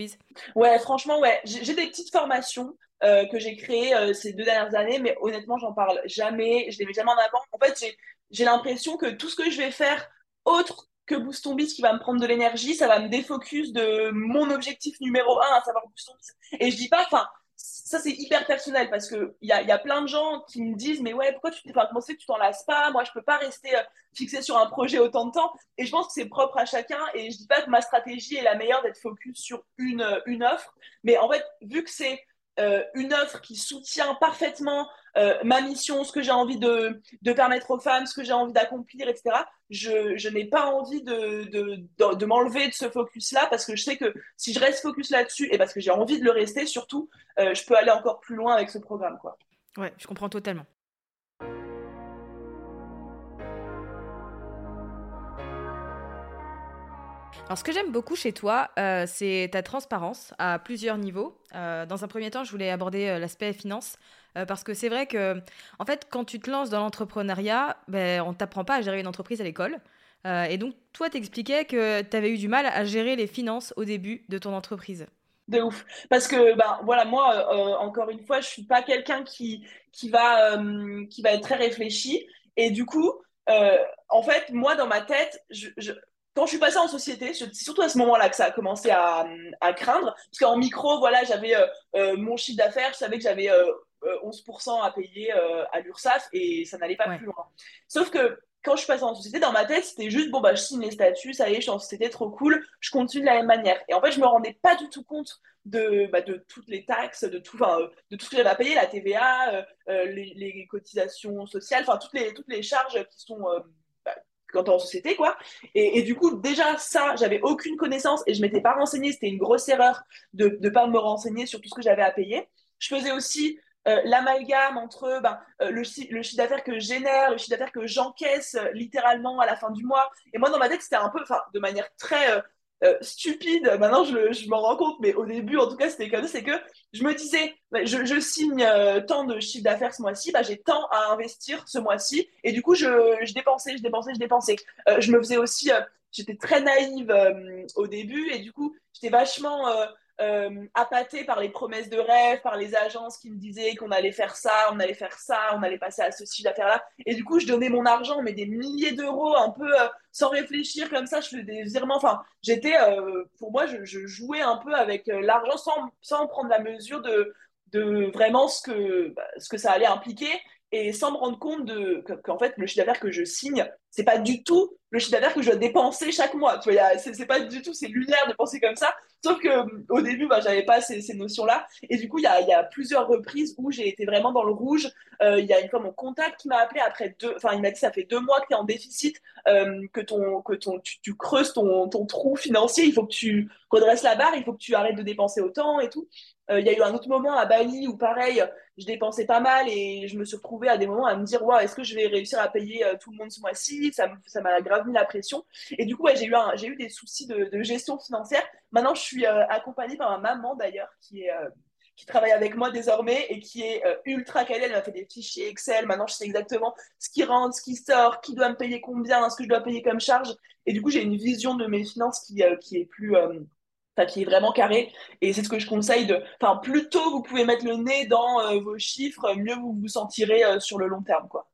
Ouais, franchement, ouais. J'ai des petites formations euh, que j'ai créées euh, ces deux dernières années, mais honnêtement, j'en parle jamais. Je les mets jamais en avant. En fait, j'ai l'impression que tout ce que je vais faire autre que Boost qui va me prendre de l'énergie, ça va me défocus de mon objectif numéro un, à savoir Boost. Et je dis pas, enfin, ça c'est hyper personnel parce que il y a, y a, plein de gens qui me disent mais ouais pourquoi tu enfin comment c'est que tu t'en lasses pas? Moi je peux pas rester euh, fixé sur un projet autant de temps. Et je pense que c'est propre à chacun. Et je dis pas que ma stratégie est la meilleure d'être focus sur une euh, une offre. Mais en fait vu que c'est euh, une offre qui soutient parfaitement euh, ma mission, ce que j'ai envie de, de, permettre aux femmes, ce que j'ai envie d'accomplir, etc. Je, n'ai pas envie de, de, de, m'enlever de ce focus-là parce que je sais que si je reste focus là-dessus et parce que j'ai envie de le rester, surtout, euh, je peux aller encore plus loin avec ce programme. Quoi. Ouais, je comprends totalement. Alors, ce que j'aime beaucoup chez toi, euh, c'est ta transparence à plusieurs niveaux. Euh, dans un premier temps, je voulais aborder euh, l'aspect finance. parce que c'est vrai que, en fait, quand tu te lances dans l'entrepreneuriat, ben, on ne t'apprend pas à gérer une entreprise à l'école. et donc, toi, t'expliquais que tu avais eu du mal à gérer les finances au début de ton entreprise. De ouf. Parce que, ben, voilà, moi, encore une fois, je suis pas quelqu'un qui, qui, va, qui va être très réfléchi. Et du coup, en fait, moi, dans ma tête, je, quand je suis passée en société, c'est surtout à ce moment-là que ça a commencé à, à craindre. Parce qu'en micro, voilà, j'avais euh, euh, mon chiffre d'affaires, je savais que j'avais 11% euh, à payer à l'URSSAF et ça n'allait pas plus loin. Sauf que quand je suis passée en société, dans ma tête, c'était juste, bon, bah, je signe les statuts, ça y est, je suis en société, trop cool, je continue de la même manière. Et en fait, je me rendais pas du tout compte de, bah, de toutes les taxes, de tout, de tout ce que j'avais à payer, la TVA, les, les, cotisations sociales, enfin, toutes les, toutes les charges qui sont quand on en société, quoi. Et, du coup, déjà, ça, j'avais aucune connaissance et je m'étais pas renseignée. C'était une grosse erreur de ne pas me renseigner sur tout ce que j'avais à payer. Je faisais aussi euh, l'amalgame entre ben, euh, le, le, chiffre d'affaires que je génère, le chiffre d'affaires que j'encaisse euh, littéralement à la fin du mois. Et moi, dans ma tête, c'était un peu, enfin, de manière très euh, stupide. Maintenant, je, je m'en rends compte, mais au début, en tout cas, c'était comme ça. C'est que je me disais, bah, je, je, signe euh, tant de chiffre d'affaires ce mois-ci, bah, j'ai tant à investir ce mois-ci. Et du coup, je, je, dépensais, je dépensais, je dépensais. Euh, je me faisais aussi, j'étais très naïve au début, et du coup, j'étais vachement euh, appâté par les promesses de rêve, par les agences qui me disaient qu'on allait faire ça, on allait faire ça, on allait passer à ceci, à faire là. Et du coup, je donnais mon argent, mais des milliers d'euros, un peu euh, sans réfléchir, comme ça, je faisais des virements. Enfin, j'étais, euh, pour moi, je, jouais un peu avec euh, l'argent sans, sans prendre la mesure de, de vraiment ce que, bah, ce que ça allait impliquer et sans me rendre compte qu'en fait le chiffre d'affaires que je signe c'est pas du tout le chiffre d'affaires que je dois dépenser chaque mois tu vois c'est pas du tout c'est lunaire de penser comme ça. Sauf que euh, au début bah j'avais pas ces, ces, notions là et du coup il y a, plusieurs reprises où j'ai été vraiment dans le rouge. Euh, il y a une fois mon comptable qui m'a appelé après deux enfin il m'a dit ça fait deux mois que tu es en déficit euh, que ton que ton tu, creuses ton, ton trou financier il faut que tu redresses la barre il faut que tu arrêtes de dépenser autant et tout. Il y a eu un autre moment à Bali où, pareil, je dépensais pas mal et je me suis retrouvée à des moments à me dire wow, est-ce que je vais réussir à payer tout le monde ce mois-ci? Ça m'a grave mis la pression. Et du coup, j'ai eu, des soucis de, gestion financière. Maintenant, je suis euh, accompagnée par ma maman d'ailleurs, qui est, qui travaille avec moi désormais et qui est ultra calée. Elle m'a fait des fichiers Excel. Maintenant, je sais exactement ce qui rentre, ce qui sort, qui doit me payer combien, ce que je dois payer comme charge. Et du coup, j'ai une vision de mes finances qui, est plus qui est vraiment carré. Et c'est ce que je conseille de. Enfin, plus tôt vous pouvez mettre le nez dans euh, vos chiffres, mieux vous vous sentirez euh, sur le long terme, quoi.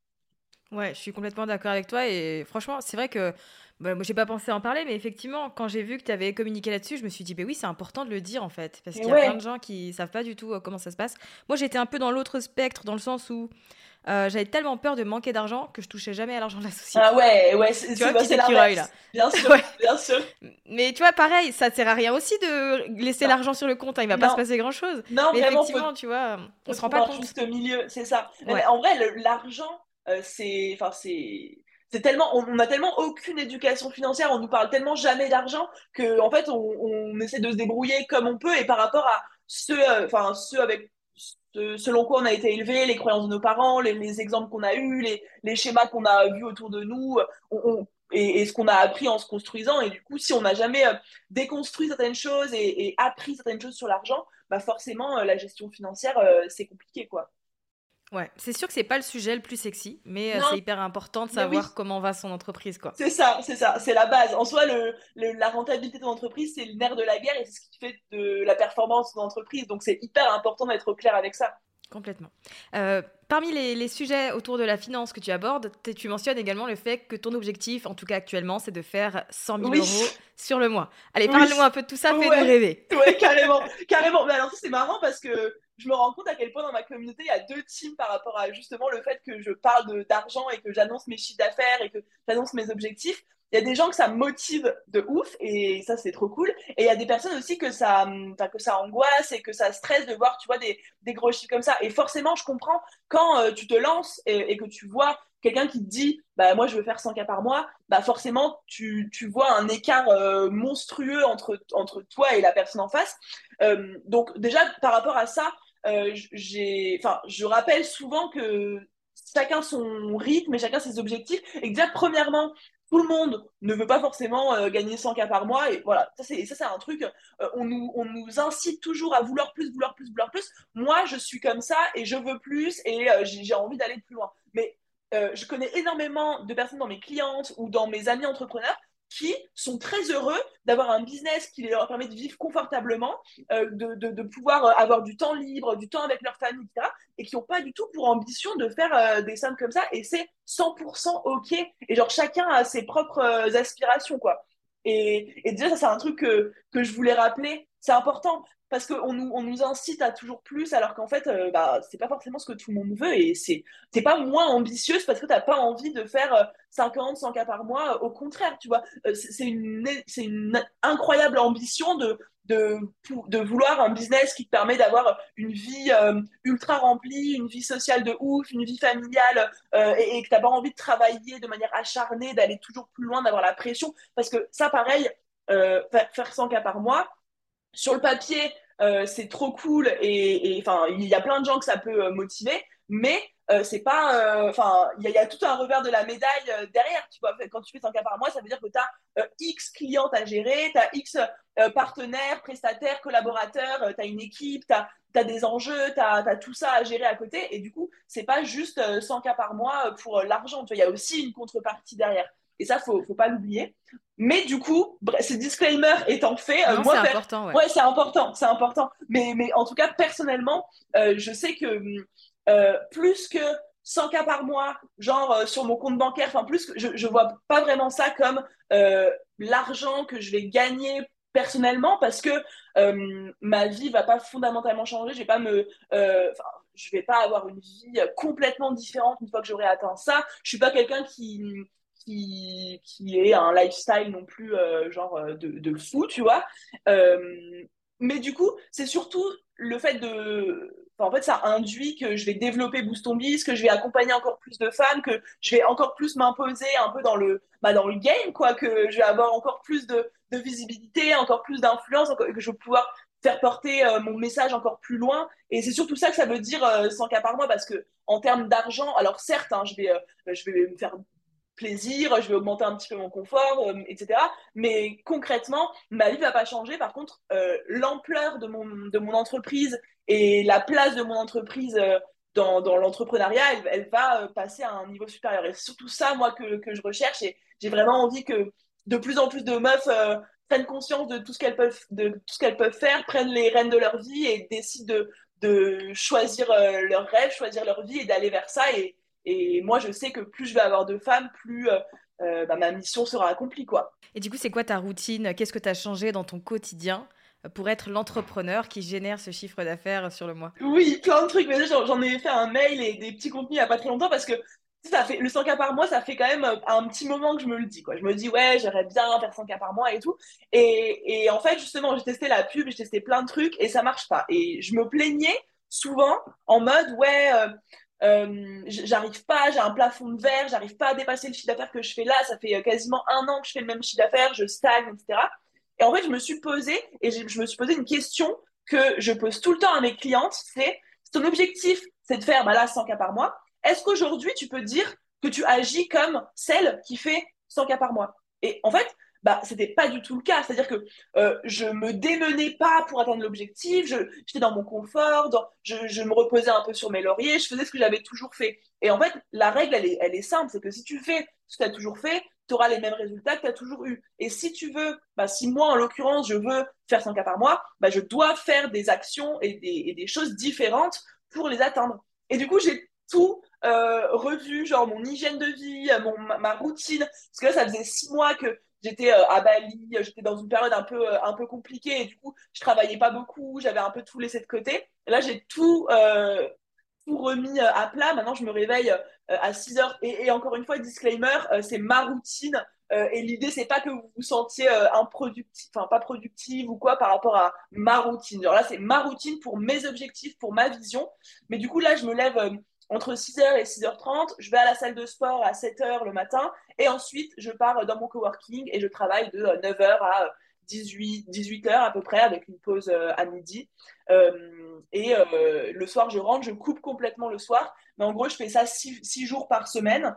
Ouais, je suis complètement d'accord avec toi. Et franchement, c'est vrai que. Bah, moi, j'ai pas pensé en parler, mais effectivement, quand j'ai vu que tu avais communiqué là-dessus, je me suis dit, bah oui, c'est important de le dire en fait. Parce qu'il y a plein de gens qui savent pas du tout euh, comment ça se passe. Moi, j'étais un peu dans l'autre spectre, dans le sens où euh, j'avais tellement peur de manquer d'argent que je touchais jamais à l'argent de la société. Ah ouais, ouais, c'est bah, l'écureuil là. Bien sûr, bien sûr. Mais tu vois, pareil, ça sert à rien aussi de laisser l'argent sur le compte. Hein, il va pas se passer grand chose. Non, mais vraiment, effectivement, tu vois, on se rend pas compte. Juste milieu, c'est ça. En vrai, l'argent, c'est, enfin, c'est c'est tellement on, a tellement aucune éducation financière on nous parle tellement jamais d'argent que en fait on, on, essaie de se débrouiller comme on peut et par rapport à ceux euh, enfin avec selon quoi on a été élevé, les croyances de nos parents, les, exemples qu'on a eus, les, schémas qu'on a vus autour de nous, et, ce qu'on a appris en se construisant. Et du coup, si on n'a jamais euh, déconstruit certaines choses et, appris certaines choses sur l'argent, bah forcément, euh, la gestion financière, euh, c'est compliqué, quoi. Ouais, c'est sûr que c'est pas le sujet le plus sexy, mais c'est hyper important de savoir comment va son entreprise, quoi. C'est ça, c'est ça, c'est la base. En soi, le, la rentabilité de ton entreprise, c'est le nerf de la guerre et c'est ce qui fait de la performance de l'entreprise. Donc, c'est hyper important d'être au clair avec ça. Complètement. Euh, parmi les, sujets autour de la finance que tu abordes, tu mentionnes également le fait que ton objectif, en tout cas actuellement, c'est de faire 100 000 euros sur le mois. Allez, parle-nous un peu de tout ça, fais-nous rêver. Ouais, carrément, carrément. Mais alors, c'est marrant parce que je me rends compte à quel point dans ma communauté, il y a deux teams par rapport à justement le fait que je parle d'argent et que j'annonce mes chiffres d'affaires et que j'annonce mes objectifs. Il y a des gens que ça motive de ouf et ça c'est trop cool. Et il y a des personnes aussi que ça, que ça angoisse et que ça stresse de voir, tu vois, des, des gros chiffres comme ça. Et forcément, je comprends quand euh, tu te lances et, que tu vois quelqu'un qui te dit, bah moi je veux faire 100 cas par mois, bah forcément tu, tu vois un écart euh, monstrueux entre, entre toi et la personne en face. Euh, donc déjà par rapport à ça, enfin, je rappelle souvent que chacun son rythme et chacun ses objectifs. Et que déjà, premièrement, tout le monde ne veut pas forcément euh, gagner 100 cas par mois. Et voilà, ça c'est, un truc, euh, on nous incite toujours à vouloir plus, vouloir plus, vouloir plus. Moi, je suis comme ça et je veux plus et j'ai, envie d'aller plus loin. Mais je connais énormément de personnes dans mes clientes ou dans mes amis entrepreneurs qui sont très heureux d'avoir un business qui leur permet de vivre confortablement, euh, de, de, pouvoir euh, avoir du temps libre, du temps avec leur famille, etc. Et qui n'ont pas du tout pour ambition de faire euh, des sommes comme ça. Et c'est 100% OK. Et genre, chacun a ses propres aspirations, quoi. Et, et déjà, ça, c'est un truc que, que je voulais rappeler. C'est important parce qu'on nous, on nous incite à toujours plus, alors qu'en fait, euh, bah, c'est pas forcément ce que tout le monde veut, et c'est t'es pas moins ambitieuse parce que t'as pas envie de faire 50, 100 cas par mois, au contraire, tu vois, euh, c'est une, une incroyable ambition de, de, de vouloir un business qui te permet d'avoir une vie euh, ultra remplie, une vie sociale de ouf, une vie familiale, et, et, que t'as pas envie de travailler de manière acharnée, d'aller toujours plus loin, d'avoir la pression, parce que ça, pareil, faire 100 cas par mois, sur le papier, euh, c'est trop cool et enfin il y a plein de gens que ça peut euh, motiver, mais euh, c'est pas enfin il y, a tout un revers de la médaille derrière tu vois. Quand tu fais 100 cas par mois ça veut dire que tu as x clientes à gérer tu as x partenaires prestataires collaborateurs tu as une équipe tu as, des enjeux tu as, tout ça à gérer à côté. Et du coup c'est pas juste 100 cas par mois pour l'argent il y a aussi une contrepartie derrière et ça, faut, faut pas l'oublier. Mais du coup, ce disclaimer étant fait, euh, moi, c'est important. Ouais, c'est important, c'est important. Mais, mais en tout cas, personnellement, euh, je sais que euh, plus que 100 cas par mois, genre sur mon compte bancaire, enfin plus que je, je vois pas vraiment ça comme l'argent que je vais gagner personnellement parce que ma vie va pas fondamentalement changer. Je vais pas me, je vais pas avoir une vie complètement différente une fois que j'aurai atteint ça. Je suis pas quelqu'un qui qui, qui est un lifestyle non plus euh, genre euh, de, de, fou, tu vois. Euh, mais du coup, c'est surtout le fait de. en fait, ça induit que je vais développer Boost on Biz, que je vais accompagner encore plus de femmes, que je vais encore plus m'imposer un peu dans le, bah, dans le game, quoi, que je vais avoir encore plus de, de visibilité, encore plus d'influence, que je vais pouvoir faire porter mon message encore plus loin. Et c'est surtout ça que ça veut dire 100 cas par mois, parce que en termes d'argent, alors certes, hein, je, vais, je vais me faire plaisir, je vais augmenter un petit peu mon confort, etc. Mais concrètement, ma vie va pas changer. Par contre, l'ampleur de mon, entreprise et la place de mon entreprise dans, dans l'entrepreneuriat, elle, va passer à un niveau supérieur. Et c'est surtout ça, moi, que, je recherche. Et j'ai vraiment envie que de plus en plus de meufs prennent conscience de tout ce qu'elles peuvent, peuvent faire, prennent les rênes de leur vie et décident de, choisir euh, leur rêve, choisir leur vie et d'aller vers ça. Et, moi, je sais que plus je vais avoir de femmes, plus euh, euh, bah, ma mission sera accomplie. Quoi. Et du coup, c'est quoi ta routine? Qu'est-ce que tu as changé dans ton quotidien pour être l'entrepreneur qui génère ce chiffre d'affaires sur le mois? Oui, plein de trucs. Mais j'en ai fait un mail et des petits contenus il n'y a pas très longtemps parce que ça fait le 100 k par mois, ça fait quand même euh, un petit moment que je me le dis. Quoi. Je me dis, ouais, j'aimerais bien faire 100 k par mois et tout. Et, et en fait, justement, j'ai testé la pub, j'ai testé plein de trucs et ça marche pas. Et je me plaignais souvent en mode, ouais, euh, euh, j'arrive pas, j'ai un plafond de verre, j'arrive pas à dépasser le chiffre d'affaires que je fais là. Ça fait quasiment un an que je fais le même chiffre d'affaires, je stagne, etc. Et en fait, je me suis posé et je me suis posé une question que je pose tout le temps à mes clientes c'est ton objectif, c'est de faire bah là 100 k par mois est-ce qu'aujourd'hui, tu peux dire que tu agis comme celle qui fait 100 cas par mois? Et en fait, bah, c'était pas du tout le cas. C'est-à-dire que euh, je me démenais pas pour atteindre l'objectif, j'étais dans mon confort, je, me reposais un peu sur mes lauriers, je faisais ce que j'avais toujours fait. Et en fait, la règle, elle est, elle est simple, c'est que si tu fais ce que tu as toujours fait, tu auras les mêmes résultats que tu as toujours eu. Et si tu veux, bah, si moi, en l'occurrence, je veux faire 100 cas par mois, bah, je dois faire des actions et des, des choses différentes pour les atteindre. Et du coup, j'ai tout euh, revu, genre mon hygiène de vie, mon, ma, routine. Parce que là, ça faisait six mois que j'étais euh, à Bali, j'étais dans une période un peu, un peu compliquée et du coup, je travaillais pas beaucoup, j'avais un peu tout laissé de côté. Là, j'ai tout, tout remis à plat. Maintenant, je me réveille à 6 heures. Et, encore une fois, disclaimer, c'est ma routine. et l'idée, c'est pas que vous vous sentiez improductif, enfin pas productive ou quoi par rapport à ma routine. Genre là, c'est ma routine pour mes objectifs, pour ma vision. Mais du coup, là, je me lève entre 6h et 6h30, je vais à la salle de sport à 7h le matin et ensuite je pars dans mon coworking et je travaille de 9h euh, à 18, 18h à peu près avec une pause euh, à midi. Euh, et le soir, je rentre, je coupe complètement le soir. Mais en gros, je fais ça 6 jours par semaine.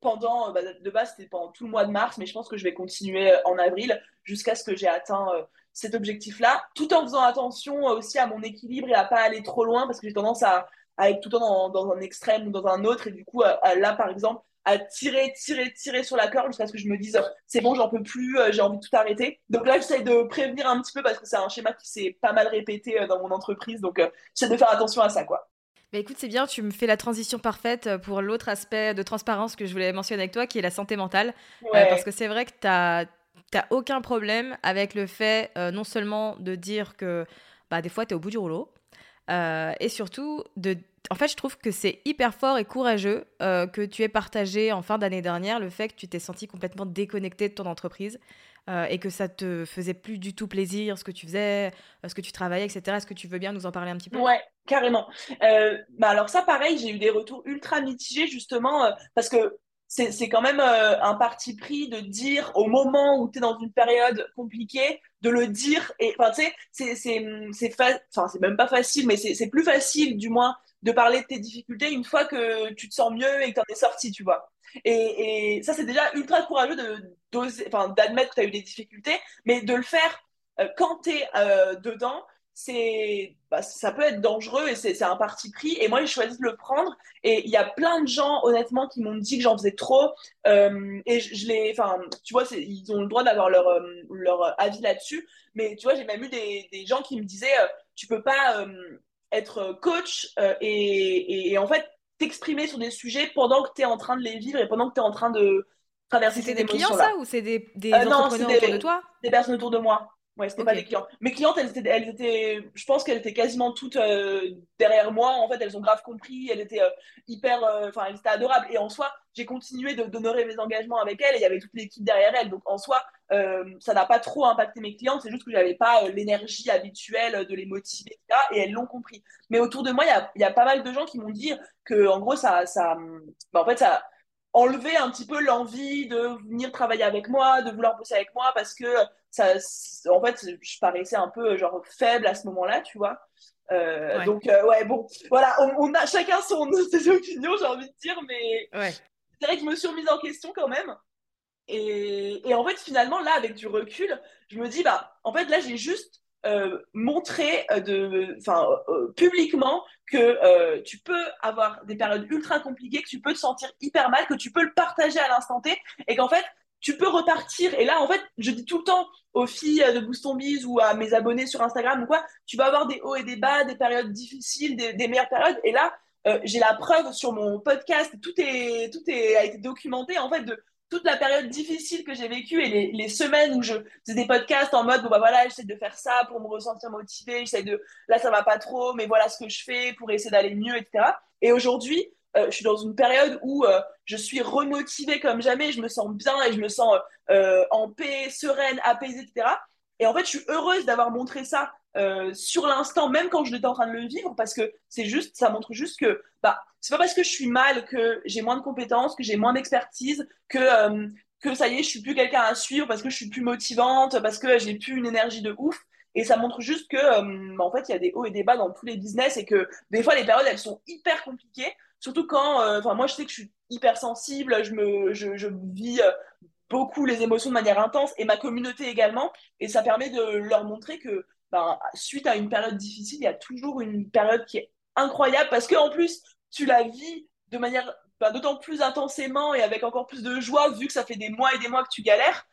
pendant, bah, de base, c'était pendant tout le mois de mars, mais je pense que je vais continuer en avril jusqu'à ce que j'ai atteint cet objectif-là, tout en faisant attention aussi à mon équilibre et à pas aller trop loin parce que j'ai tendance à, être tout le temps dans, un extrême ou dans un autre. Et du coup, là, par exemple, à tirer, tirer, tirer sur la corde jusqu'à ce que je me dise c'est bon, j'en peux plus, euh, j'ai envie de tout arrêter. Donc là, j'essaie de prévenir un petit peu parce que c'est un schéma qui s'est pas mal répété euh, dans mon entreprise. Donc euh, j'essaie de faire attention à ça, quoi. Mais écoute, c'est bien, tu me fais la transition parfaite pour l'autre aspect de transparence que je voulais mentionner avec toi, qui est la santé mentale. parce que c'est vrai que tu n'as aucun problème avec le fait non seulement de dire que bah, des fois, tu es au bout du rouleau, euh, et surtout, de... en fait, je trouve que c'est hyper fort et courageux euh, que tu aies partagé en fin d'année dernière le fait que tu t'es senti complètement déconnecté de ton entreprise euh, et que ça te faisait plus du tout plaisir ce que tu faisais, ce que tu travaillais, etc. Est-ce que tu veux bien nous en parler un petit peu? Ouais, carrément. bah alors ça, pareil, j'ai eu des retours ultra mitigés justement parce que c'est quand même un parti pris de dire au moment où tu es dans une période compliquée, de le dire. Et enfin, tu sais, c'est enfin, c'est même pas facile, mais c'est plus facile, du moins, de parler de tes difficultés une fois que tu te sens mieux et que tu en es sorti, tu vois. Et, ça, c'est déjà ultra courageux d'admettre que tu as eu des difficultés, mais de le faire euh, quand tu euh, dedans, c'est bah, ça peut être dangereux et c'est un parti pris. Et moi, j'ai choisi de le prendre. Et il y a plein de gens, honnêtement, qui m'ont dit que j'en faisais trop. Euh, et je, les, enfin, tu vois, ils ont le droit d'avoir leur, euh, leur avis là-dessus. Mais tu vois, j'ai même eu des, des, gens qui me disaient, euh, tu peux pas être coach et, et, en fait t'exprimer sur des sujets pendant que tu es en train de les vivre et pendant que tu es en train de traverser ces des clients, ça, ou c'est des, des entrepreneurs autour de toi? Des personnes autour de moi. Ouais, c'était pas des clients. Mes clientes, elles étaient, elles étaient je pense qu'elles étaient quasiment toutes euh, derrière moi. En fait, elles ont grave compris. Elles étaient euh, hyper, euh, enfin, elles étaient adorables. Et en soi, j'ai continué d'honorer mes engagements avec elles. Et il y avait toute l'équipe derrière elles. Donc, en soi, ça n'a pas trop impacté mes clientes. C'est juste que j'avais pas l'énergie habituelle de les motiver, etc. Et elles l'ont compris. Mais autour de moi, il y a, y a, pas mal de gens qui m'ont dit que, en gros, ça, ça, bah, en fait, ça enlever un petit peu l'envie de venir travailler avec moi, de vouloir bosser avec moi parce que ça, en fait, je paraissais un peu genre faible à ce moment-là, tu vois. Euh, donc, euh, ouais, bon, voilà, on, a chacun son, ses opinions, j'ai envie de dire, mais c'est vrai que je me suis remise en question quand même. Et, et, en fait, finalement, là, avec du recul, je me dis, bah, en fait, là, j'ai juste euh, montrer euh, de, publiquement que tu peux avoir des périodes ultra compliquées, que tu peux te sentir hyper mal, que tu peux le partager à l'instant T et qu'en fait, tu peux repartir. Et là, en fait, je dis tout le temps aux filles de Boost Biz ou à mes abonnés sur Instagram ou quoi, tu vas avoir des hauts et des bas, des périodes difficiles, des, meilleures périodes. Et là, j'ai la preuve sur mon podcast, tout, est, tout est, a été documenté en fait de toute la période difficile que j'ai vécue et les, les, semaines où je faisais des podcasts en mode bon bah voilà j'essaie de faire ça pour me ressentir motivée j'essaie de là ça va pas trop mais voilà ce que je fais pour essayer d'aller mieux etc et aujourd'hui euh, je suis dans une période où euh, je suis remotivée comme jamais je me sens bien et je me sens euh, en paix sereine apaisée etc et en fait je suis heureuse d'avoir montré ça euh, sur l'instant, même quand je l'étais en train de le vivre, parce que c'est juste, ça montre juste que bah, c'est pas parce que je suis mal que j'ai moins de compétences, que j'ai moins d'expertise, que, euh, que ça y est, je suis plus quelqu'un à suivre, parce que je suis plus motivante, parce que j'ai plus une énergie de ouf. Et ça montre juste que, euh, en fait, il y a des hauts et des bas dans tous les business et que des fois, les périodes, elles sont hyper compliquées. Surtout quand, enfin, moi, je sais que je suis hyper sensible, je, me, je, vis beaucoup les émotions de manière intense et ma communauté également. Et ça permet de leur montrer que ben, suite à une période difficile, il y a toujours une période qui est incroyable parce qu'en plus, tu la vis de manière ben, d'autant plus intensément et avec encore plus de joie vu que ça fait des mois et des mois que tu galères.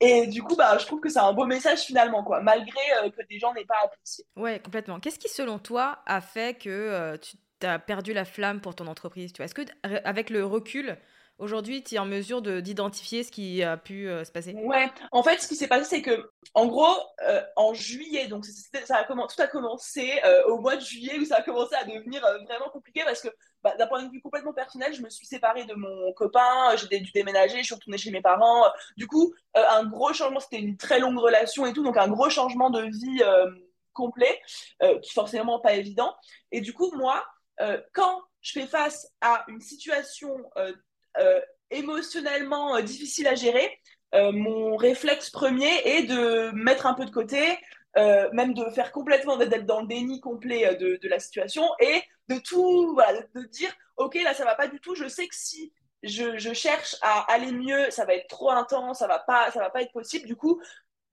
Et du coup, bah, je trouve que c'est un beau message finalement, quoi, malgré euh, que des gens n'aient pas apprécié. Ouais, complètement. Qu'est-ce qui, selon toi, a fait que euh, tu as perdu la flamme pour ton entreprise Est-ce que, avec le recul, Aujourd'hui, tu es en mesure d'identifier ce qui a pu euh, se passer? Ouais, en fait, ce qui s'est passé, c'est que, en gros, euh, en juillet, donc ça a tout a commencé euh, au mois de juillet où ça a commencé à devenir vraiment compliqué parce que, bah, d'un point de vue complètement personnel, je me suis séparée de mon copain, j'ai dû déménager, je suis retournée chez mes parents. Du coup, un gros changement, c'était une très longue relation et tout, donc un gros changement de vie complet, qui forcément pas évident. Et du coup, moi, quand je fais face à une situation euh, émotionnellement euh, difficile à gérer, euh, mon réflexe premier est de mettre un peu de côté, même de faire complètement, d'être dans le déni complet de, la situation et de tout, de, dire, ok, là ça va pas du tout, je sais que si je, cherche à aller mieux, ça va être trop intense, ça va pas, va pas être possible. Du coup,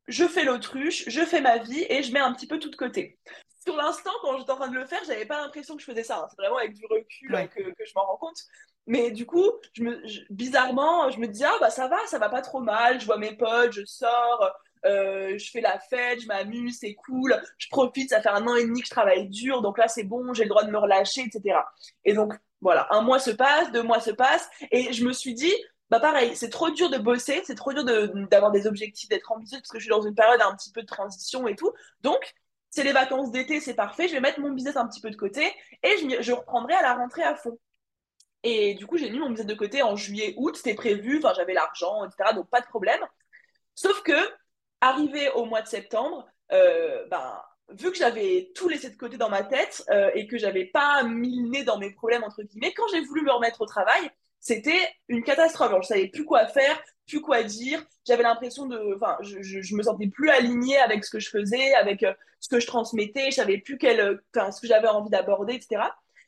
je fais l'autruche, je fais ma vie et je mets un petit peu tout de côté. Sur l'instant, quand j'étais en train de le faire, j'avais pas l'impression que je faisais ça. Hein. C'est vraiment avec du recul que, que, je m'en rends compte. Mais du coup, je me, bizarrement, je me dis, ah bah ça va, ça va pas trop mal, je vois mes potes, je sors, euh, je fais la fête, je m'amuse, c'est cool, je profite, ça fait un an et demi que je travaille dur, donc là c'est bon, j'ai le droit de me relâcher, etc. Et donc voilà, un mois se passe, deux mois se passent, et je me suis dit, bah pareil, c'est trop dur de bosser, c'est trop dur d'avoir des objectifs, d'être ambitieux, parce que je suis dans une période un petit peu de transition et tout. Donc, c'est les vacances d'été, c'est parfait, je vais mettre mon business un petit peu de côté, et je, reprendrai à la rentrée à fond. Et du coup, j'ai mis mon business de côté en juillet, août, c'était prévu, enfin, j'avais l'argent, etc., donc pas de problème. Sauf que, arrivé au mois de septembre, euh, ben, vu que j'avais tout laissé de côté dans ma tête euh, et que j'avais pas mis le nez dans mes problèmes, entre guillemets, quand j'ai voulu me remettre au travail, c'était une catastrophe. Alors, je savais plus quoi faire, plus quoi dire. J'avais l'impression de, enfin, je, je, me sentais plus alignée avec ce que je faisais, avec euh, ce que je transmettais. Je savais plus quel, enfin, ce que j'avais envie d'aborder, etc.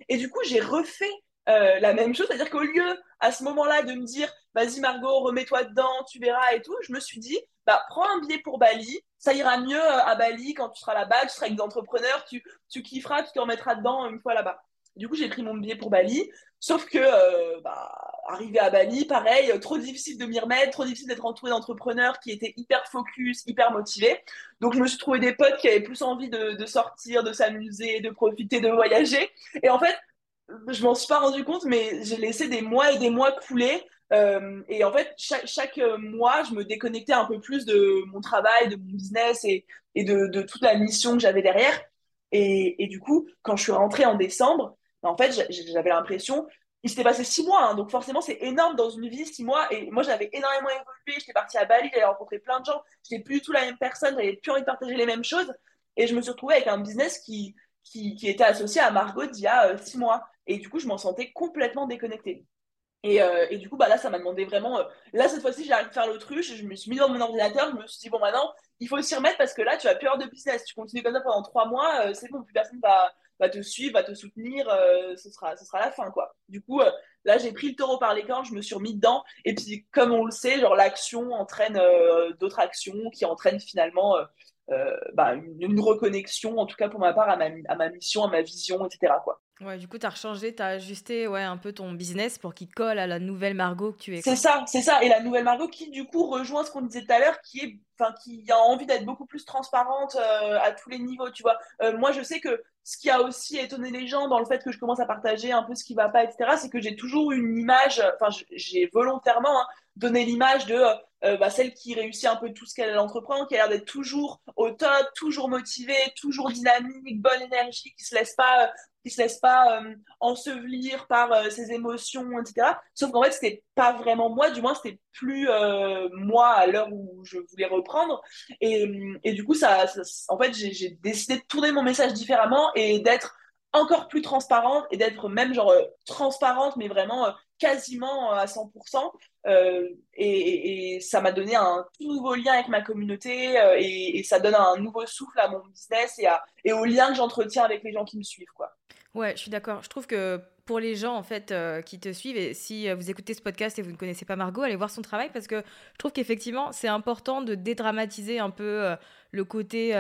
Et du coup, j'ai refait euh, la même chose. C'est-à-dire qu'au lieu, à ce moment-là, de me dire, vas-y Margot, remets-toi dedans, tu verras et tout, je me suis dit, bah, prends un billet pour Bali, ça ira mieux euh, à Bali quand tu seras là-bas, tu seras avec des entrepreneurs, tu, tu kifferas, tu te remettras dedans une fois là-bas. Du coup, j'ai pris mon billet pour Bali, sauf que, euh, bah, arrivé à Bali, pareil, trop difficile de m'y remettre, trop difficile d'être entouré d'entrepreneurs qui étaient hyper focus, hyper motivés. Donc, je me suis trouvé des potes qui avaient plus envie de, sortir, de s'amuser, de profiter, de voyager. Et en fait, je m'en suis pas rendu compte, mais j'ai laissé des mois et des mois couler. Euh, et en fait, chaque, mois, je me déconnectais un peu plus de mon travail, de mon business et, de, toute la mission que j'avais derrière. Et, et, du coup, quand je suis rentrée en décembre, en fait, j'avais l'impression, il s'était passé six mois, hein, donc forcément, c'est énorme dans une vie, six mois. Et moi, j'avais énormément évolué. J'étais partie à Bali, j'avais rencontré plein de gens. J'étais plus du tout la même personne, j'avais plus envie de partager les mêmes choses. Et je me suis retrouvée avec un business qui, qui, était associé à Margot d'il y a euh, six mois. Et du coup, je m'en sentais complètement déconnectée. Et, euh, et, du coup, bah là, ça m'a demandé vraiment. Euh, là, cette fois-ci, j'ai arrêté de faire l'autruche. Je me suis mis dans mon ordinateur. Je me suis dit, bon, maintenant, il faut s'y remettre parce que là, tu vas plus avoir de business. Tu continues comme ça pendant trois mois, c'est bon, plus personne va, va te suivre, va te soutenir, ce, sera, ce sera la fin, quoi. Du coup, là, j'ai pris le taureau par les cornes, je me suis remis dedans. Et puis, comme on le sait, genre, l'action entraîne d'autres actions qui entraînent finalement bah, une, reconnexion, en tout cas pour ma part, à ma, mission, à ma vision, etc.. Ouais, du coup, tu as rechangé, tu as ajusté ouais, un peu ton business pour qu'il colle à la nouvelle Margot que tu es. C'est ça, c'est ça. Et la nouvelle Margot qui, du coup, rejoint ce qu'on disait tout à l'heure, qui est, qui a envie d'être beaucoup plus transparente euh, à tous les niveaux, tu vois. Euh, moi, je sais que ce qui a aussi étonné les gens dans le fait que je commence à partager un peu ce qui va pas, etc., c'est que j'ai toujours une image, enfin, j'ai volontairement hein, donné l'image de euh, bah, celle qui réussit un peu tout ce qu'elle entreprend, qui a l'air d'être toujours au top, toujours motivée, toujours dynamique, bonne énergie, qui se laisse pas qui se laisse pas euh, ensevelir par euh, ses émotions, etc. Sauf qu'en fait, c'était pas vraiment moi, du moins, c'était plus euh, moi à l'heure où je voulais reprendre. Et, et du coup, ça, en fait, j'ai décidé de tourner mon message différemment et d'être encore plus transparente et d'être même genre transparente, mais vraiment quasiment à 100%. Et, ça m'a donné un tout nouveau lien avec ma communauté et, et, ça donne un nouveau souffle à mon business et, à, et au lien que j'entretiens avec les gens qui me suivent. Quoi. Ouais, je suis d'accord. Je trouve que pour les gens en fait euh, qui te suivent et si euh, vous écoutez ce podcast et vous ne connaissez pas Margot, allez voir son travail parce que je trouve qu'effectivement c'est important de dédramatiser un peu euh, le côté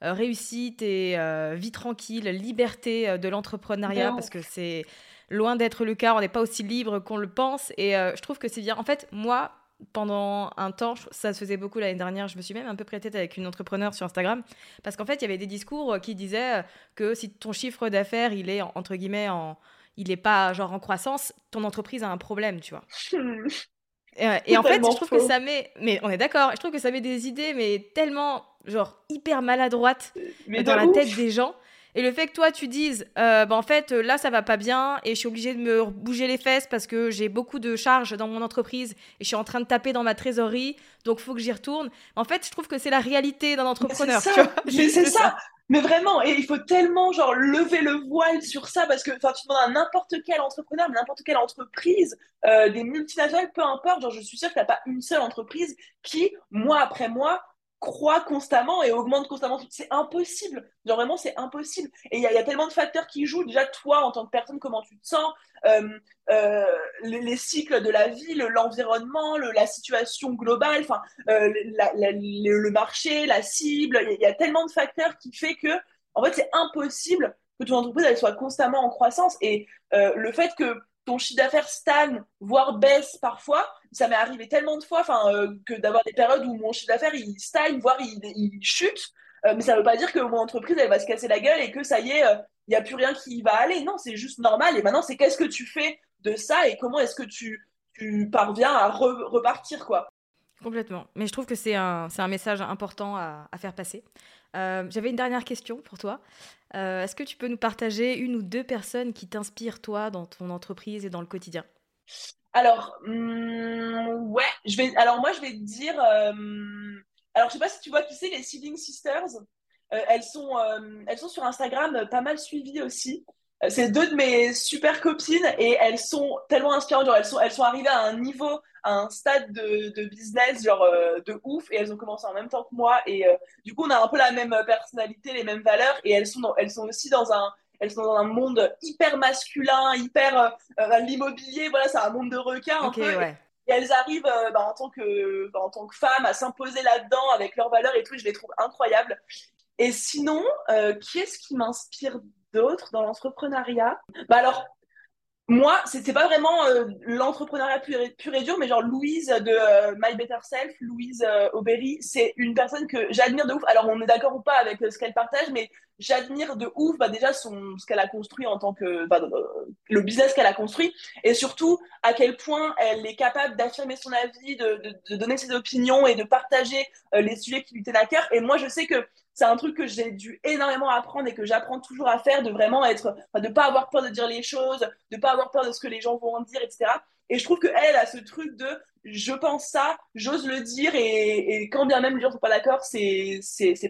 réussite et vie tranquille, liberté de l'entrepreneuriat parce que c'est loin d'être le cas. On n'est pas aussi libre qu'on le pense et je trouve que c'est bien. En fait, moi pendant un temps, ça se faisait beaucoup l'année dernière, je me suis même un peu prêtée avec une entrepreneur sur Instagram, parce qu'en fait, il y avait des discours qui disaient que si ton chiffre d'affaires, il est, entre guillemets, en, il n'est pas genre en croissance, ton entreprise a un problème, tu vois. et, en fait, je trouve que ça met, mais on est d'accord, je trouve que ça met des idées, mais tellement, genre, hyper maladroites dans la tête des gens. Et le fait que toi, tu dises, euh, bah, en fait, là, ça va pas bien et je suis obligée de me bouger les fesses parce que j'ai beaucoup de charges dans mon entreprise et je suis en train de taper dans ma trésorerie, donc faut que j'y retourne. En fait, je trouve que c'est la réalité d'un entrepreneur. Mais c'est ça. Mais vraiment, et il faut tellement genre lever le voile sur ça parce que tu demandes à n'importe quel entrepreneur, n'importe quelle entreprise, euh, des multinationales, peu importe, genre je suis sûre qu'il n'y a pas une seule entreprise qui, mois après mois, croît constamment et augmente constamment. C'est impossible. Vraiment, c'est impossible. Et il y, a tellement de facteurs qui jouent. Déjà, toi, en tant que personne, comment tu te sens euh, euh, les, cycles de la vie, l'environnement, la situation globale, euh, le marché, la cible. Il y, a tellement de facteurs qui fait que, en fait, c'est impossible que ton entreprise elle soit constamment en croissance. Et le fait que ton chiffre d'affaires stagne, voire baisse parfois. Ça m'est arrivé tellement de fois euh, que d'avoir des périodes où mon chiffre d'affaires il stagne, voire il, chute. Euh, mais ça ne veut pas dire que mon entreprise elle va se casser la gueule et que ça y est, il euh, n'y a plus rien qui va aller. Non, c'est juste normal. Et maintenant, c'est qu'est-ce que tu fais de ça et comment est-ce que tu, tu parviens à repartir quoi. Complètement. Mais je trouve que c'est un, message important à, faire passer. J'avais une dernière question pour toi. Euh, est-ce que tu peux nous partager une ou deux personnes qui t'inspirent, toi, dans ton entreprise et dans le quotidien? Alors, hmm, ouais, je vais, moi, je vais te dire. Euh, alors, je sais pas si tu vois qui c'est, les Seeding Sisters. Euh, elles, sont, elles sont sur Instagram pas mal suivies aussi. C'est deux de mes super copines et elles sont tellement inspirantes. elles, sont, elles sont arrivées à un niveau un stade de, business genre euh, de ouf et elles ont commencé en même temps que moi et euh, du coup on a un peu la même personnalité, les mêmes valeurs et elles sont elles sont aussi dans un elles sont dans un monde hyper masculin, hyper euh, l'immobilier, voilà, c'est un monde de requins un peu. Et elles arrivent bah, en tant que bah, en tant que femmes à s'imposer là-dedans avec leurs valeurs et tout, je les trouve incroyables. Et sinon, qui est-ce qui m'inspire d'autres dans l'entrepreneuriat Bah alors moi, c'est pas vraiment euh, l'entrepreneuriat pur, pur, et dur, mais genre Louise de euh, My Better Self, Louise euh, Aubéry, c'est une personne que j'admire de ouf. Alors, on est d'accord ou pas avec ce qu'elle partage, mais j'admire de ouf bah, déjà ce qu'elle a construit en tant que bah, le business qu'elle a construit, et surtout à quel point elle est capable d'affirmer son avis, de, donner ses opinions et de partager les sujets qui lui tiennent à cœur. Et moi, je sais que c'est un truc que j'ai dû énormément apprendre et que j'apprends toujours à faire, de vraiment être, de pas avoir peur de dire les choses, de pas avoir peur de ce que les gens vont dire, etc. Et je trouve qu'elle a ce truc de je pense ça, j'ose le dire, et, quand bien même les gens sont pas d'accord, c'est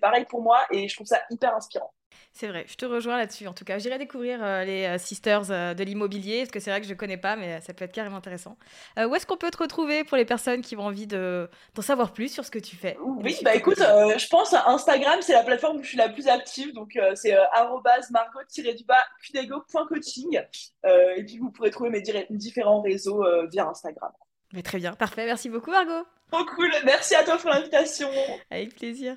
pareil pour moi, et je trouve ça hyper inspirant. C'est vrai, je te rejoins là-dessus. En tout cas, j'irai découvrir euh, les euh, sisters euh, de l'immobilier, parce que c'est vrai que je ne connais pas, mais ça peut être carrément intéressant. où est-ce qu'on peut te retrouver pour les personnes qui ont envie d'en savoir plus sur ce que tu fais? Oui, bah écoute, je pense Instagram, c'est la plateforme où je suis la plus active, donc c'est margot-du-coaching. et puis vous pourrez trouver mes différents réseaux via Instagram. Mais très bien, parfait. Merci beaucoup, Margot. Trop cool. Merci à toi pour l'invitation. Avec plaisir.